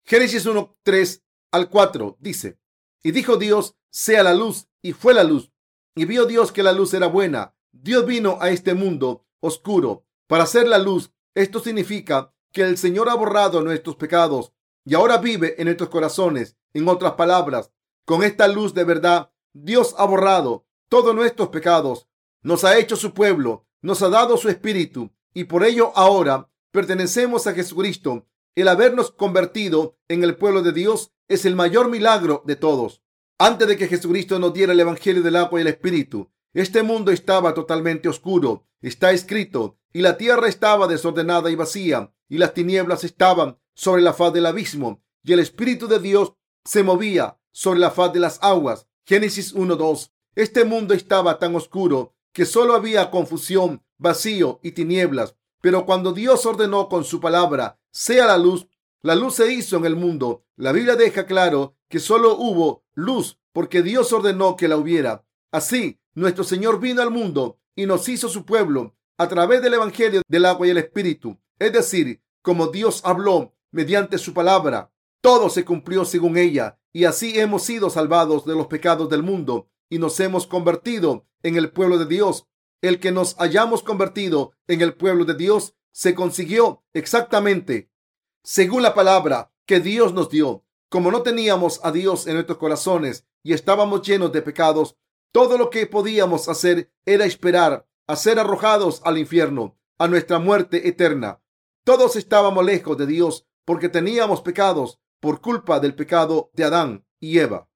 Génesis 1, 3 al 4 dice, y dijo Dios, sea la luz, y fue la luz. Y vio Dios que la luz era buena. Dios vino a este mundo oscuro para hacer la luz. Esto significa que el Señor ha borrado nuestros pecados y ahora vive en nuestros corazones. En otras palabras, con esta luz de verdad, Dios ha borrado todos nuestros pecados, nos ha hecho su pueblo, nos ha dado su espíritu y por ello ahora pertenecemos a Jesucristo. El habernos convertido en el pueblo de Dios es el mayor milagro de todos. Antes de que Jesucristo nos diera el Evangelio del agua y el Espíritu, este mundo estaba totalmente oscuro. Está escrito, y la tierra estaba desordenada y vacía, y las tinieblas estaban sobre la faz del abismo, y el Espíritu de Dios se movía sobre la faz de las aguas. Génesis 1.2. Este mundo estaba tan oscuro que solo había confusión, vacío y tinieblas. Pero cuando Dios ordenó con su palabra, sea la luz, la luz se hizo en el mundo. La Biblia deja claro que solo hubo luz porque Dios ordenó que la hubiera. Así, nuestro Señor vino al mundo y nos hizo su pueblo a través del Evangelio del agua y el Espíritu. Es decir, como Dios habló mediante su palabra, todo se cumplió según ella y así hemos sido salvados de los pecados del mundo y nos hemos convertido en el pueblo de Dios. El que nos hayamos convertido en el pueblo de Dios se consiguió exactamente según la palabra que Dios nos dio. Como no teníamos a Dios en nuestros corazones y estábamos llenos de pecados, todo lo que podíamos hacer era esperar a ser arrojados al infierno, a nuestra muerte eterna. Todos estábamos lejos de Dios porque teníamos pecados por culpa del pecado de Adán y Eva.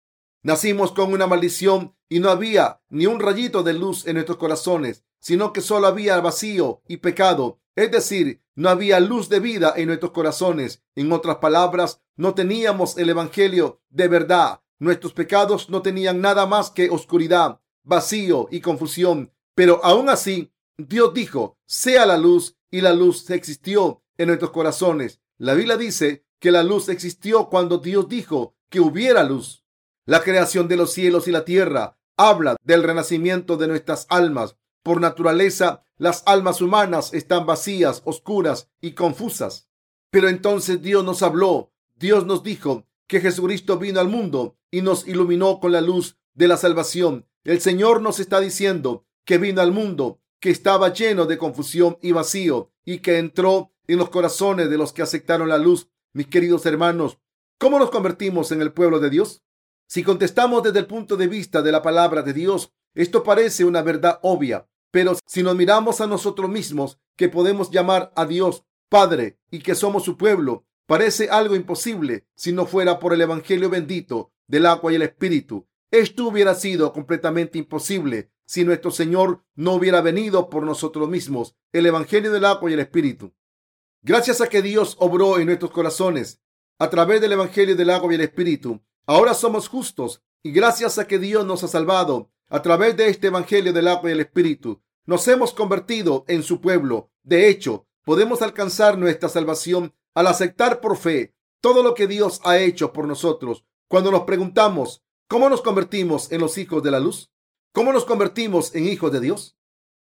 Nacimos con una maldición y no había ni un rayito de luz en nuestros corazones, sino que solo había vacío y pecado. Es decir, no había luz de vida en nuestros corazones. En otras palabras, no teníamos el Evangelio de verdad Nuestros pecados no tenían nada más que oscuridad, vacío y confusión. Pero aún así, Dios dijo, sea la luz y la luz existió en nuestros corazones. La Biblia dice que la luz existió cuando Dios dijo que hubiera luz. La creación de los cielos y la tierra habla del renacimiento de nuestras almas. Por naturaleza, las almas humanas están vacías, oscuras y confusas. Pero entonces Dios nos habló. Dios nos dijo que Jesucristo vino al mundo y nos iluminó con la luz de la salvación. El Señor nos está diciendo que vino al mundo, que estaba lleno de confusión y vacío y que entró en los corazones de los que aceptaron la luz. Mis queridos hermanos, ¿cómo nos convertimos en el pueblo de Dios? Si contestamos desde el punto de vista de la palabra de Dios, esto parece una verdad obvia, pero si nos miramos a nosotros mismos, que podemos llamar a Dios Padre y que somos su pueblo, Parece algo imposible si no fuera por el Evangelio bendito del agua y el Espíritu. Esto hubiera sido completamente imposible si nuestro Señor no hubiera venido por nosotros mismos, el Evangelio del agua y el Espíritu. Gracias a que Dios obró en nuestros corazones a través del Evangelio del agua y el Espíritu, ahora somos justos y gracias a que Dios nos ha salvado a través de este Evangelio del agua y el Espíritu, nos hemos convertido en su pueblo. De hecho, podemos alcanzar nuestra salvación al aceptar por fe todo lo que Dios ha hecho por nosotros, cuando nos preguntamos, ¿cómo nos convertimos en los hijos de la luz? ¿Cómo nos convertimos en hijos de Dios?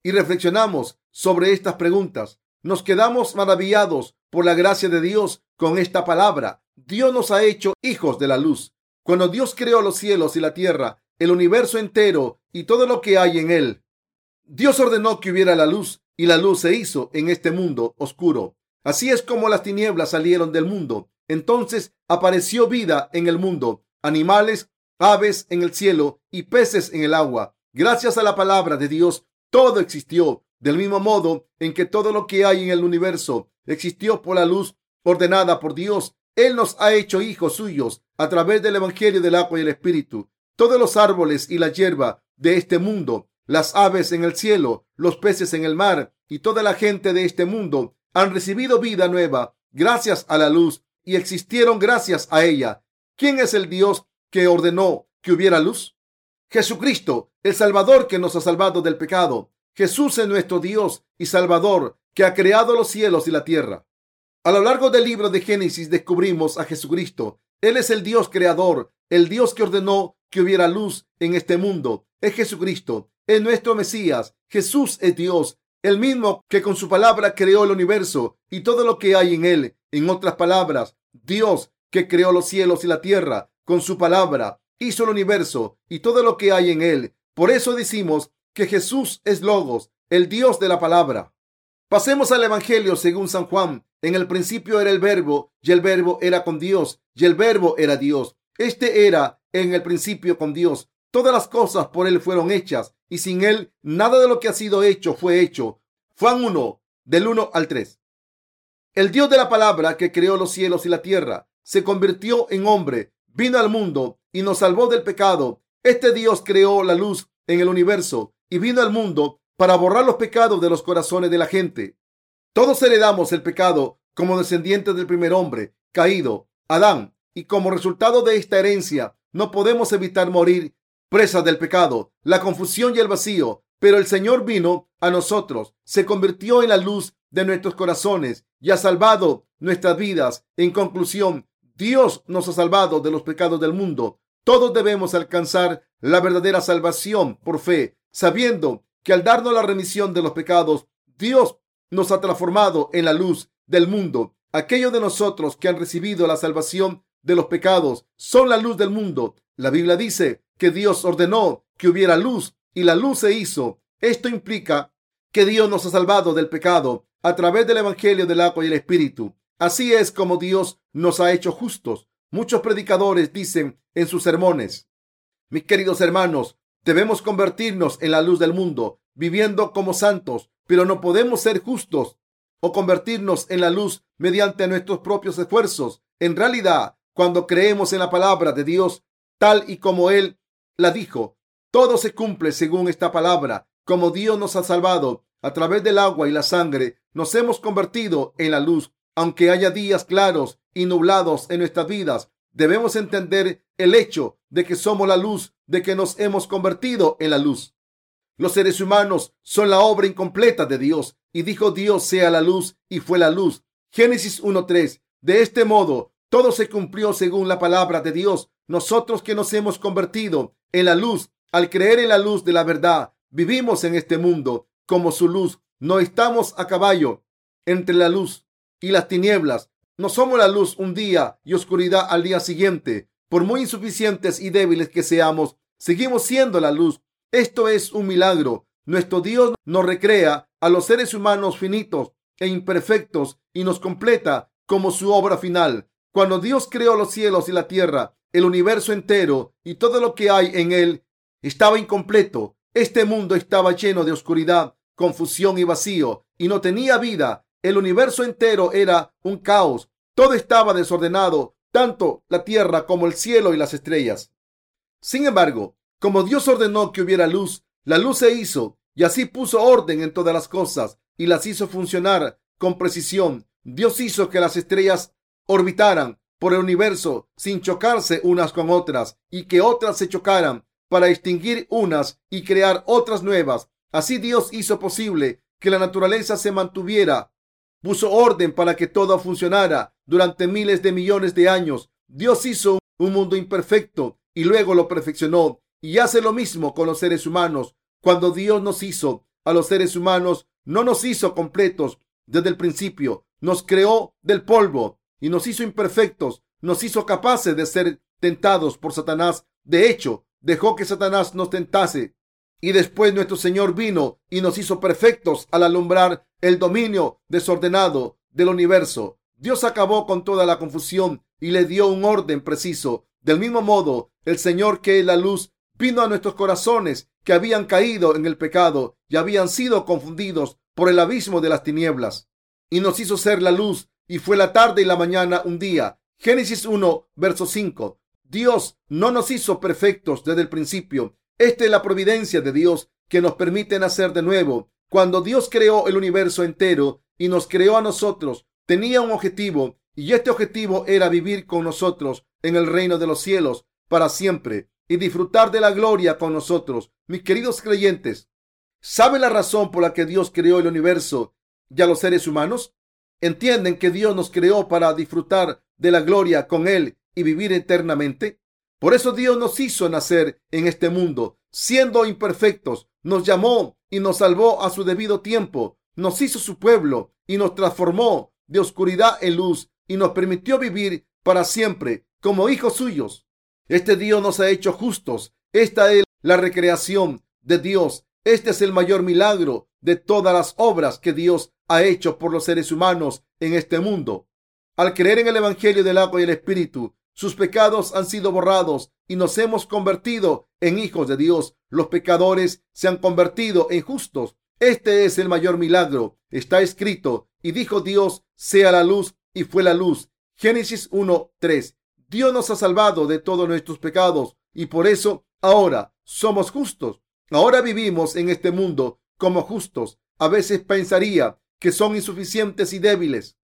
Y reflexionamos sobre estas preguntas. Nos quedamos maravillados por la gracia de Dios con esta palabra. Dios nos ha hecho hijos de la luz. Cuando Dios creó los cielos y la tierra, el universo entero y todo lo que hay en él, Dios ordenó que hubiera la luz y la luz se hizo en este mundo oscuro. Así es como las tinieblas salieron del mundo Entonces apareció vida en el mundo, animales, aves en el cielo y peces en el agua. Gracias a la palabra de Dios, todo existió. Del mismo modo en que todo lo que hay en el universo existió por la luz ordenada por Dios, Él nos ha hecho hijos suyos a través del Evangelio del agua y el Espíritu. Todos los árboles y la hierba de este mundo, las aves en el cielo, los peces en el mar y toda la gente de este mundo han recibido vida nueva gracias a la luz y existieron gracias a ella. ¿Quién es el Dios que ordenó que hubiera luz? Jesucristo, el Salvador que nos ha salvado del pecado. Jesús es nuestro Dios y Salvador que ha creado los cielos y la tierra. A lo largo del libro de Génesis descubrimos a Jesucristo. Él es el Dios creador, el Dios que ordenó que hubiera luz en este mundo. Es Jesucristo, es nuestro Mesías. Jesús es Dios, el mismo que con su palabra creó el universo y todo lo que hay en él. En otras palabras, Dios que creó los cielos y la tierra con su palabra hizo el universo y todo lo que hay en él. Por eso decimos que Jesús es Logos, el Dios de la palabra. Pasemos al Evangelio según San Juan. En el principio era el verbo y el verbo era con Dios y el verbo era Dios. Este era en el principio con Dios. Todas las cosas por él fueron hechas y sin él nada de lo que ha sido hecho fue hecho. Juan 1, del 1 al 3. El Dios de la palabra que creó los cielos y la tierra se convirtió en hombre, vino al mundo y nos salvó del pecado. Este Dios creó la luz en el universo y vino al mundo para borrar los pecados de los corazones de la gente. Todos heredamos el pecado como descendientes del primer hombre caído, Adán, y como resultado de esta herencia no podemos evitar morir presas del pecado, la confusión y el vacío. Pero el Señor vino a nosotros, se convirtió en la luz de nuestros corazones y ha salvado nuestras vidas. En conclusión, Dios nos ha salvado de los pecados del mundo. Todos debemos alcanzar la verdadera salvación por fe, sabiendo que al darnos la remisión de los pecados, Dios nos ha transformado en la luz del mundo. Aquellos de nosotros que han recibido la salvación de los pecados son la luz del mundo. La Biblia dice que Dios ordenó que hubiera luz y la luz se hizo. Esto implica que Dios nos ha salvado del pecado a través del Evangelio del agua y el Espíritu. Así es como Dios nos ha hecho justos. Muchos predicadores dicen en sus sermones, mis queridos hermanos, Debemos convertirnos en la luz del mundo, viviendo como santos, pero no podemos ser justos o convertirnos en la luz mediante nuestros propios esfuerzos. En realidad, cuando creemos en la palabra de Dios, tal y como Él la dijo, todo se cumple según esta palabra. Como Dios nos ha salvado a través del agua y la sangre, nos hemos convertido en la luz. Aunque haya días claros y nublados en nuestras vidas, debemos entender el hecho de que somos la luz de que nos hemos convertido en la luz. Los seres humanos son la obra incompleta de Dios y dijo Dios sea la luz y fue la luz. Génesis 1.3. De este modo, todo se cumplió según la palabra de Dios. Nosotros que nos hemos convertido en la luz, al creer en la luz de la verdad, vivimos en este mundo como su luz. No estamos a caballo entre la luz y las tinieblas. No somos la luz un día y oscuridad al día siguiente. Por muy insuficientes y débiles que seamos, seguimos siendo la luz. Esto es un milagro. Nuestro Dios nos recrea a los seres humanos finitos e imperfectos y nos completa como su obra final. Cuando Dios creó los cielos y la tierra, el universo entero y todo lo que hay en él estaba incompleto. Este mundo estaba lleno de oscuridad, confusión y vacío y no tenía vida. El universo entero era un caos. Todo estaba desordenado tanto la tierra como el cielo y las estrellas. Sin embargo, como Dios ordenó que hubiera luz, la luz se hizo y así puso orden en todas las cosas y las hizo funcionar con precisión. Dios hizo que las estrellas orbitaran por el universo sin chocarse unas con otras y que otras se chocaran para extinguir unas y crear otras nuevas. Así Dios hizo posible que la naturaleza se mantuviera puso orden para que todo funcionara durante miles de millones de años. Dios hizo un mundo imperfecto y luego lo perfeccionó y hace lo mismo con los seres humanos. Cuando Dios nos hizo a los seres humanos, no nos hizo completos desde el principio. Nos creó del polvo y nos hizo imperfectos. Nos hizo capaces de ser tentados por Satanás. De hecho, dejó que Satanás nos tentase y después nuestro Señor vino y nos hizo perfectos al alumbrar el dominio desordenado del universo. Dios acabó con toda la confusión y le dio un orden preciso. Del mismo modo, el Señor que es la luz vino a nuestros corazones que habían caído en el pecado y habían sido confundidos por el abismo de las tinieblas y nos hizo ser la luz y fue la tarde y la mañana un día. Génesis 1, verso 5. Dios no nos hizo perfectos desde el principio. Esta es la providencia de Dios que nos permite nacer de nuevo. Cuando Dios creó el universo entero y nos creó a nosotros, tenía un objetivo y este objetivo era vivir con nosotros en el reino de los cielos para siempre y disfrutar de la gloria con nosotros. Mis queridos creyentes, ¿saben la razón por la que Dios creó el universo y a los seres humanos? ¿Entienden que Dios nos creó para disfrutar de la gloria con Él y vivir eternamente? Por eso Dios nos hizo nacer en este mundo, siendo imperfectos, nos llamó y nos salvó a su debido tiempo, nos hizo su pueblo y nos transformó de oscuridad en luz y nos permitió vivir para siempre como hijos suyos. Este Dios nos ha hecho justos. Esta es la recreación de Dios. Este es el mayor milagro de todas las obras que Dios ha hecho por los seres humanos en este mundo. Al creer en el Evangelio del agua y el Espíritu, sus pecados han sido borrados y nos hemos convertido en hijos de Dios. Los pecadores se han convertido en justos. Este es el mayor milagro. Está escrito, y dijo Dios, sea la luz, y fue la luz. Génesis 1.3. Dios nos ha salvado de todos nuestros pecados y por eso ahora somos justos. Ahora vivimos en este mundo como justos. A veces pensaría que son insuficientes y débiles,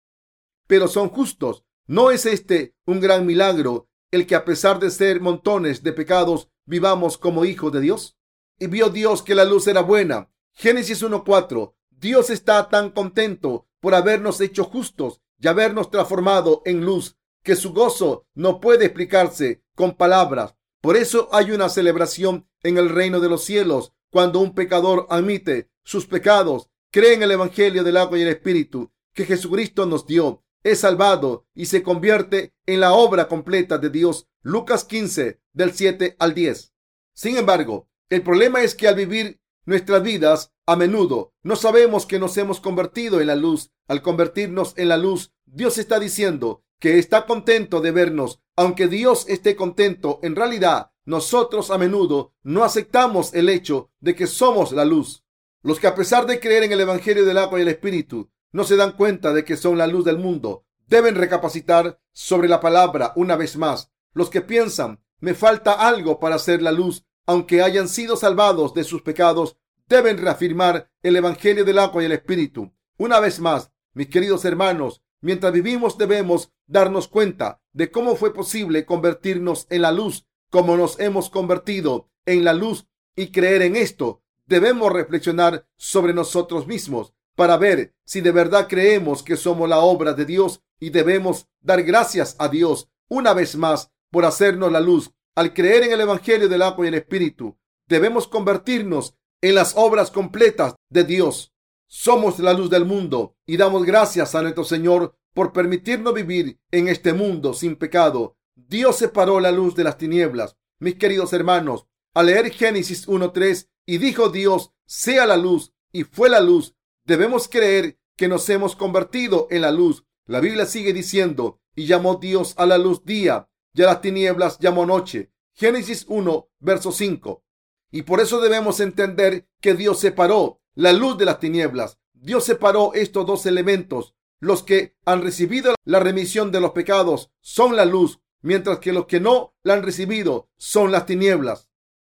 pero son justos. ¿No es este un gran milagro el que a pesar de ser montones de pecados vivamos como hijos de Dios? Y vio Dios que la luz era buena. Génesis 1.4. Dios está tan contento por habernos hecho justos y habernos transformado en luz que su gozo no puede explicarse con palabras. Por eso hay una celebración en el reino de los cielos cuando un pecador admite sus pecados, cree en el Evangelio del agua y el Espíritu que Jesucristo nos dio, es salvado y se convierte en la obra completa de Dios. Lucas 15, del 7 al 10. Sin embargo, el problema es que al vivir nuestras vidas a menudo no sabemos que nos hemos convertido en la luz. Al convertirnos en la luz, Dios está diciendo que está contento de vernos. Aunque Dios esté contento, en realidad nosotros a menudo no aceptamos el hecho de que somos la luz. Los que a pesar de creer en el Evangelio del agua y el Espíritu, no se dan cuenta de que son la luz del mundo, deben recapacitar sobre la palabra una vez más. Los que piensan, me falta algo para ser la luz, aunque hayan sido salvados de sus pecados, deben reafirmar el Evangelio del agua y el Espíritu. Una vez más, mis queridos hermanos, Mientras vivimos debemos darnos cuenta de cómo fue posible convertirnos en la luz, como nos hemos convertido en la luz y creer en esto. Debemos reflexionar sobre nosotros mismos para ver si de verdad creemos que somos la obra de Dios y debemos dar gracias a Dios una vez más por hacernos la luz. Al creer en el Evangelio del agua y el Espíritu, debemos convertirnos en las obras completas de Dios. Somos la luz del mundo y damos gracias a nuestro Señor por permitirnos vivir en este mundo sin pecado. Dios separó la luz de las tinieblas. Mis queridos hermanos, al leer Génesis 1.3 y dijo Dios, sea la luz y fue la luz, debemos creer que nos hemos convertido en la luz. La Biblia sigue diciendo, y llamó Dios a la luz día y a las tinieblas llamó noche. Génesis 1, verso 5. Y por eso debemos entender que Dios separó la luz de las tinieblas. Dios separó estos dos elementos. Los que han recibido la remisión de los pecados son la luz, mientras que los que no la han recibido son las tinieblas.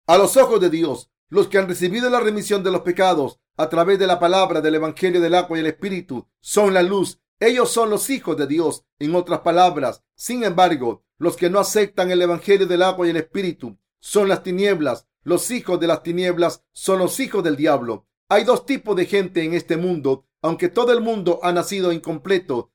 A los ojos de Dios, los que han recibido la remisión de los pecados a través de la palabra del Evangelio del agua y el Espíritu son la luz. Ellos son los hijos de Dios, en otras palabras. Sin embargo, los que no aceptan el Evangelio del agua y el Espíritu son las tinieblas. Los hijos de las tinieblas son los hijos del diablo. Hay dos tipos de gente en este mundo, aunque todo el mundo ha nacido incompleto.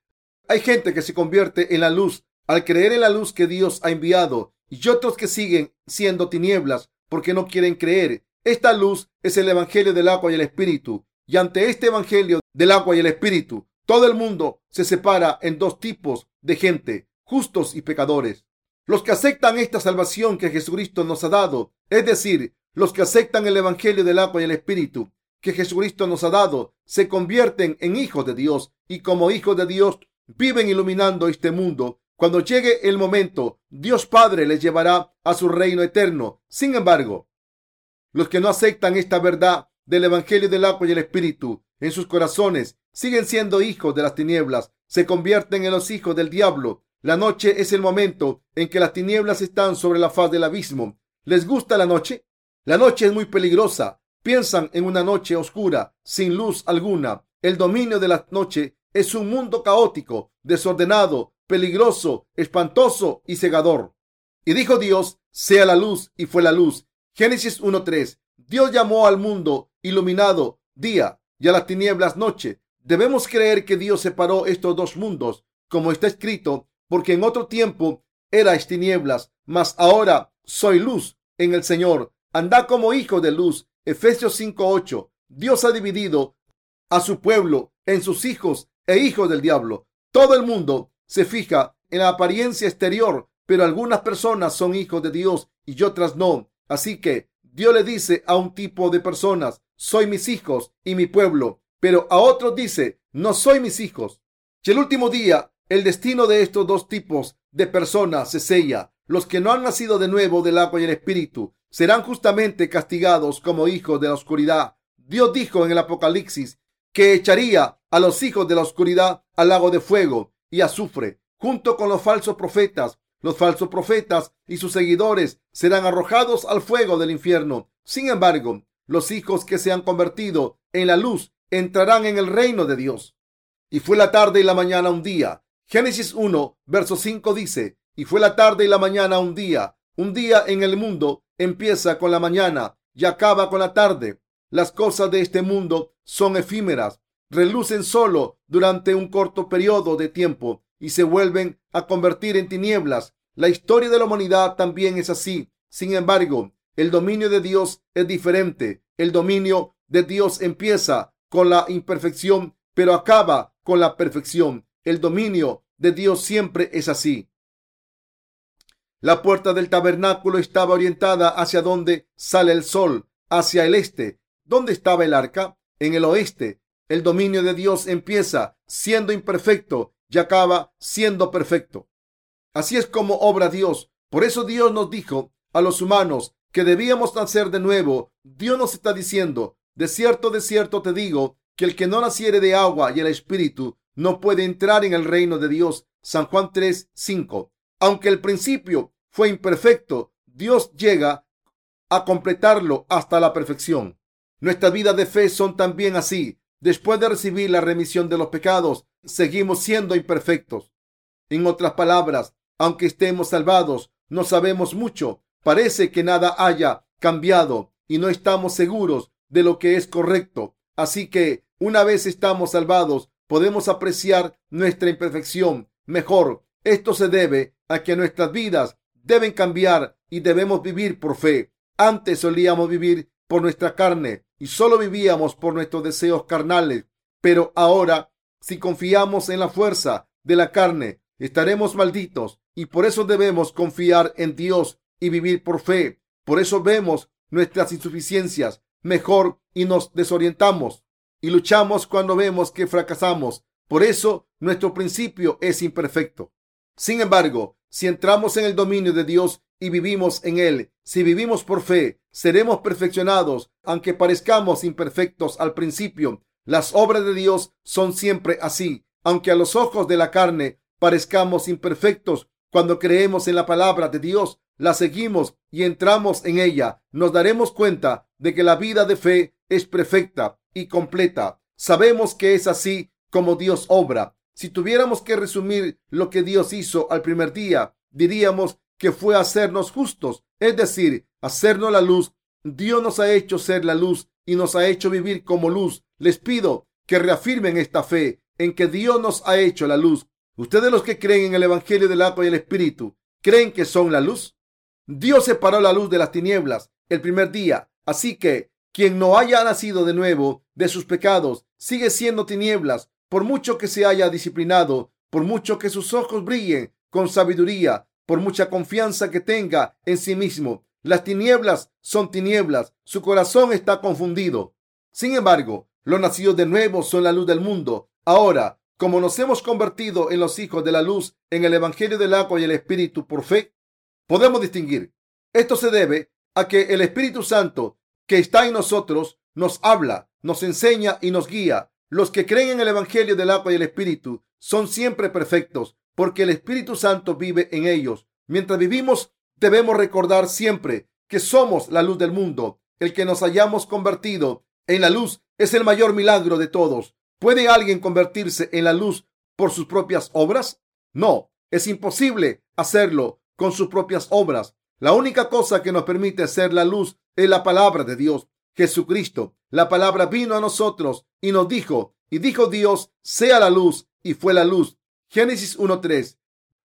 Hay gente que se convierte en la luz al creer en la luz que Dios ha enviado y otros que siguen siendo tinieblas porque no quieren creer. Esta luz es el Evangelio del agua y el Espíritu. Y ante este Evangelio del agua y el Espíritu, todo el mundo se separa en dos tipos de gente, justos y pecadores. Los que aceptan esta salvación que Jesucristo nos ha dado, es decir, los que aceptan el Evangelio del agua y el Espíritu, que Jesucristo nos ha dado se convierten en hijos de Dios y como hijos de Dios viven iluminando este mundo. Cuando llegue el momento, Dios Padre les llevará a su reino eterno. Sin embargo, los que no aceptan esta verdad del Evangelio del agua y el Espíritu en sus corazones siguen siendo hijos de las tinieblas, se convierten en los hijos del diablo. La noche es el momento en que las tinieblas están sobre la faz del abismo. ¿Les gusta la noche? La noche es muy peligrosa. Piensan en una noche oscura, sin luz alguna. El dominio de la noche es un mundo caótico, desordenado, peligroso, espantoso y cegador. Y dijo Dios, sea la luz, y fue la luz. Génesis 1.3. Dios llamó al mundo iluminado día y a las tinieblas noche. Debemos creer que Dios separó estos dos mundos, como está escrito, porque en otro tiempo erais tinieblas, mas ahora soy luz en el Señor. Andad como hijo de luz. Efesios 5:8. Dios ha dividido a su pueblo en sus hijos e hijos del diablo. Todo el mundo se fija en la apariencia exterior, pero algunas personas son hijos de Dios y otras no. Así que Dios le dice a un tipo de personas, soy mis hijos y mi pueblo, pero a otros dice, no soy mis hijos. Y el último día, el destino de estos dos tipos de personas se sella. Los que no han nacido de nuevo del agua y el espíritu serán justamente castigados como hijos de la oscuridad. Dios dijo en el Apocalipsis que echaría a los hijos de la oscuridad al lago de fuego y azufre, junto con los falsos profetas. Los falsos profetas y sus seguidores serán arrojados al fuego del infierno. Sin embargo, los hijos que se han convertido en la luz entrarán en el reino de Dios. Y fue la tarde y la mañana un día. Génesis 1, verso 5 dice, y fue la tarde y la mañana un día. Un día en el mundo empieza con la mañana y acaba con la tarde. Las cosas de este mundo son efímeras, relucen solo durante un corto periodo de tiempo y se vuelven a convertir en tinieblas. La historia de la humanidad también es así. Sin embargo, el dominio de Dios es diferente. El dominio de Dios empieza con la imperfección, pero acaba con la perfección. El dominio de Dios siempre es así. La puerta del tabernáculo estaba orientada hacia donde sale el sol, hacia el este. ¿Dónde estaba el arca? En el oeste. El dominio de Dios empieza siendo imperfecto y acaba siendo perfecto. Así es como obra Dios. Por eso Dios nos dijo a los humanos que debíamos nacer de nuevo. Dios nos está diciendo, de cierto, de cierto te digo, que el que no naciere de agua y el espíritu no puede entrar en el reino de Dios. San Juan 3, 5. Aunque el principio fue imperfecto, Dios llega a completarlo hasta la perfección. Nuestras vidas de fe son también así. Después de recibir la remisión de los pecados, seguimos siendo imperfectos. En otras palabras, aunque estemos salvados, no sabemos mucho. Parece que nada haya cambiado y no estamos seguros de lo que es correcto. Así que, una vez estamos salvados, podemos apreciar nuestra imperfección mejor. Esto se debe a que nuestras vidas deben cambiar y debemos vivir por fe. Antes solíamos vivir por nuestra carne y solo vivíamos por nuestros deseos carnales. Pero ahora, si confiamos en la fuerza de la carne, estaremos malditos y por eso debemos confiar en Dios y vivir por fe. Por eso vemos nuestras insuficiencias mejor y nos desorientamos y luchamos cuando vemos que fracasamos. Por eso nuestro principio es imperfecto. Sin embargo, si entramos en el dominio de Dios y vivimos en él, si vivimos por fe, seremos perfeccionados, aunque parezcamos imperfectos al principio. Las obras de Dios son siempre así, aunque a los ojos de la carne parezcamos imperfectos. Cuando creemos en la palabra de Dios, la seguimos y entramos en ella, nos daremos cuenta de que la vida de fe es perfecta y completa. Sabemos que es así como Dios obra. Si tuviéramos que resumir lo que Dios hizo al primer día, diríamos que fue hacernos justos, es decir, hacernos la luz. Dios nos ha hecho ser la luz y nos ha hecho vivir como luz. Les pido que reafirmen esta fe en que Dios nos ha hecho la luz. Ustedes los que creen en el Evangelio del agua y el Espíritu, ¿creen que son la luz? Dios separó la luz de las tinieblas el primer día, así que quien no haya nacido de nuevo de sus pecados sigue siendo tinieblas, por mucho que se haya disciplinado, por mucho que sus ojos brillen con sabiduría, por mucha confianza que tenga en sí mismo. Las tinieblas son tinieblas, su corazón está confundido. Sin embargo, los nacidos de nuevo son la luz del mundo. Ahora, como nos hemos convertido en los hijos de la luz en el Evangelio del agua y el Espíritu por fe, podemos distinguir. Esto se debe a que el Espíritu Santo que está en nosotros nos habla, nos enseña y nos guía. Los que creen en el Evangelio del agua y el Espíritu son siempre perfectos porque el Espíritu Santo vive en ellos. Mientras vivimos, debemos recordar siempre que somos la luz del mundo. El que nos hayamos convertido en la luz es el mayor milagro de todos. ¿Puede alguien convertirse en la luz por sus propias obras? No, es imposible hacerlo con sus propias obras. La única cosa que nos permite ser la luz es la palabra de Dios, Jesucristo. La palabra vino a nosotros y nos dijo, y dijo Dios, sea la luz, y fue la luz. Génesis 1.3.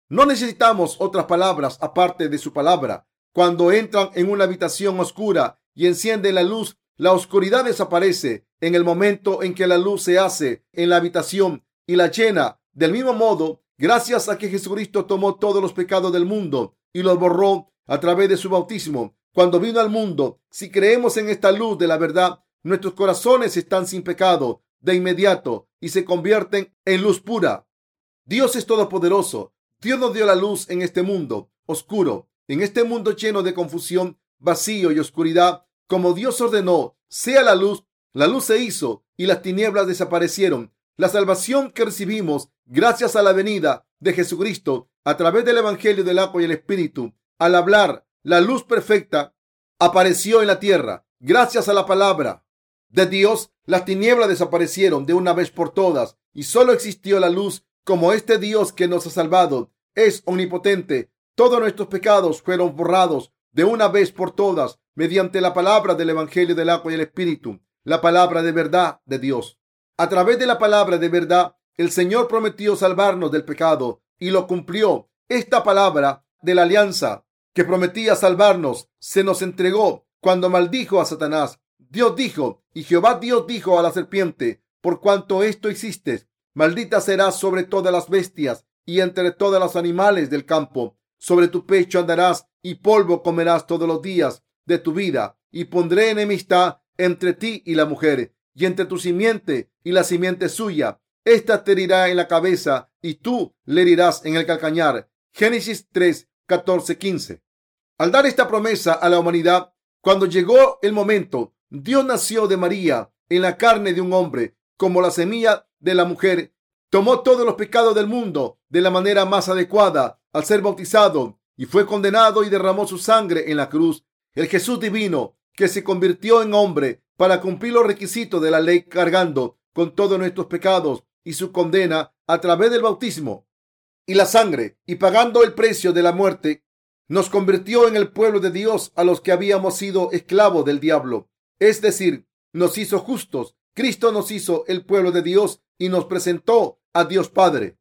No necesitamos otras palabras aparte de su palabra. Cuando entran en una habitación oscura y encienden la luz, la oscuridad desaparece en el momento en que la luz se hace en la habitación y la llena. Del mismo modo, gracias a que Jesucristo tomó todos los pecados del mundo y los borró a través de su bautismo, cuando vino al mundo, si creemos en esta luz de la verdad, nuestros corazones están sin pecado de inmediato y se convierten en luz pura. Dios es todopoderoso. Dios nos dio la luz en este mundo oscuro, en este mundo lleno de confusión, vacío y oscuridad como Dios ordenó, sea la luz, la luz se hizo y las tinieblas desaparecieron. La salvación que recibimos gracias a la venida de Jesucristo a través del Evangelio del agua y el Espíritu, al hablar, la luz perfecta apareció en la tierra. Gracias a la palabra de Dios, las tinieblas desaparecieron de una vez por todas y solo existió la luz como este Dios que nos ha salvado. Es omnipotente. Todos nuestros pecados fueron borrados de una vez por todas mediante la palabra del Evangelio del agua y el Espíritu, la palabra de verdad de Dios. A través de la palabra de verdad, el Señor prometió salvarnos del pecado y lo cumplió. Esta palabra de la alianza que prometía salvarnos se nos entregó cuando maldijo a Satanás. Dios dijo, y Jehová Dios dijo a la serpiente, por cuanto esto existe, maldita serás sobre todas las bestias y entre todos los animales del campo. Sobre tu pecho andarás y polvo comerás todos los días de tu vida y pondré enemistad entre ti y la mujer y entre tu simiente y la simiente suya. Esta te herirá en la cabeza y tú le herirás en el calcañar. Génesis 3, 14, 15. Al dar esta promesa a la humanidad, cuando llegó el momento, Dios nació de María en la carne de un hombre, como la semilla de la mujer. Tomó todos los pecados del mundo de la manera más adecuada al ser bautizado y fue condenado y derramó su sangre en la cruz el Jesús divino que se convirtió en hombre para cumplir los requisitos de la ley cargando con todos nuestros pecados y su condena a través del bautismo y la sangre y pagando el precio de la muerte, nos convirtió en el pueblo de Dios a los que habíamos sido esclavos del diablo. Es decir, nos hizo justos. Cristo nos hizo el pueblo de Dios y nos presentó a Dios Padre.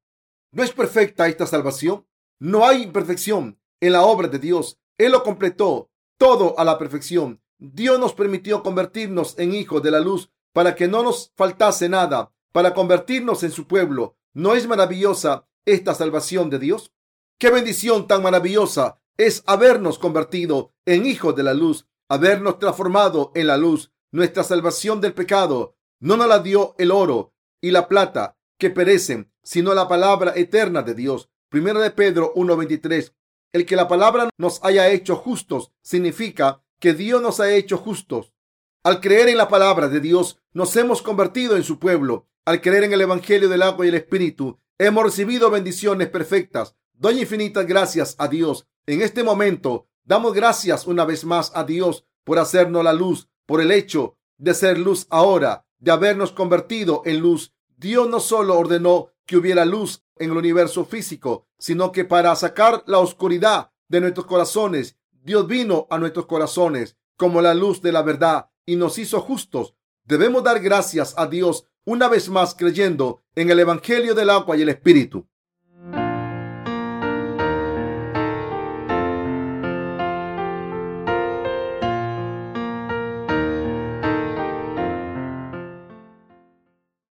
¿No es perfecta esta salvación? No hay imperfección en la obra de Dios. Él lo completó todo a la perfección. Dios nos permitió convertirnos en hijos de la luz para que no nos faltase nada, para convertirnos en su pueblo. ¿No es maravillosa esta salvación de Dios? Qué bendición tan maravillosa es habernos convertido en hijos de la luz, habernos transformado en la luz. Nuestra salvación del pecado no nos la dio el oro y la plata que perecen, sino la palabra eterna de Dios. Primero de Pedro 1.23. El que la palabra nos haya hecho justos significa que Dios nos ha hecho justos. Al creer en la palabra de Dios, nos hemos convertido en su pueblo. Al creer en el Evangelio del agua y el Espíritu, hemos recibido bendiciones perfectas. Doy infinitas gracias a Dios. En este momento, damos gracias una vez más a Dios por hacernos la luz, por el hecho de ser luz ahora, de habernos convertido en luz. Dios no solo ordenó que hubiera luz en el universo físico, sino que para sacar la oscuridad de nuestros corazones, Dios vino a nuestros corazones como la luz de la verdad y nos hizo justos. Debemos dar gracias a Dios una vez más creyendo en el Evangelio del agua y el Espíritu.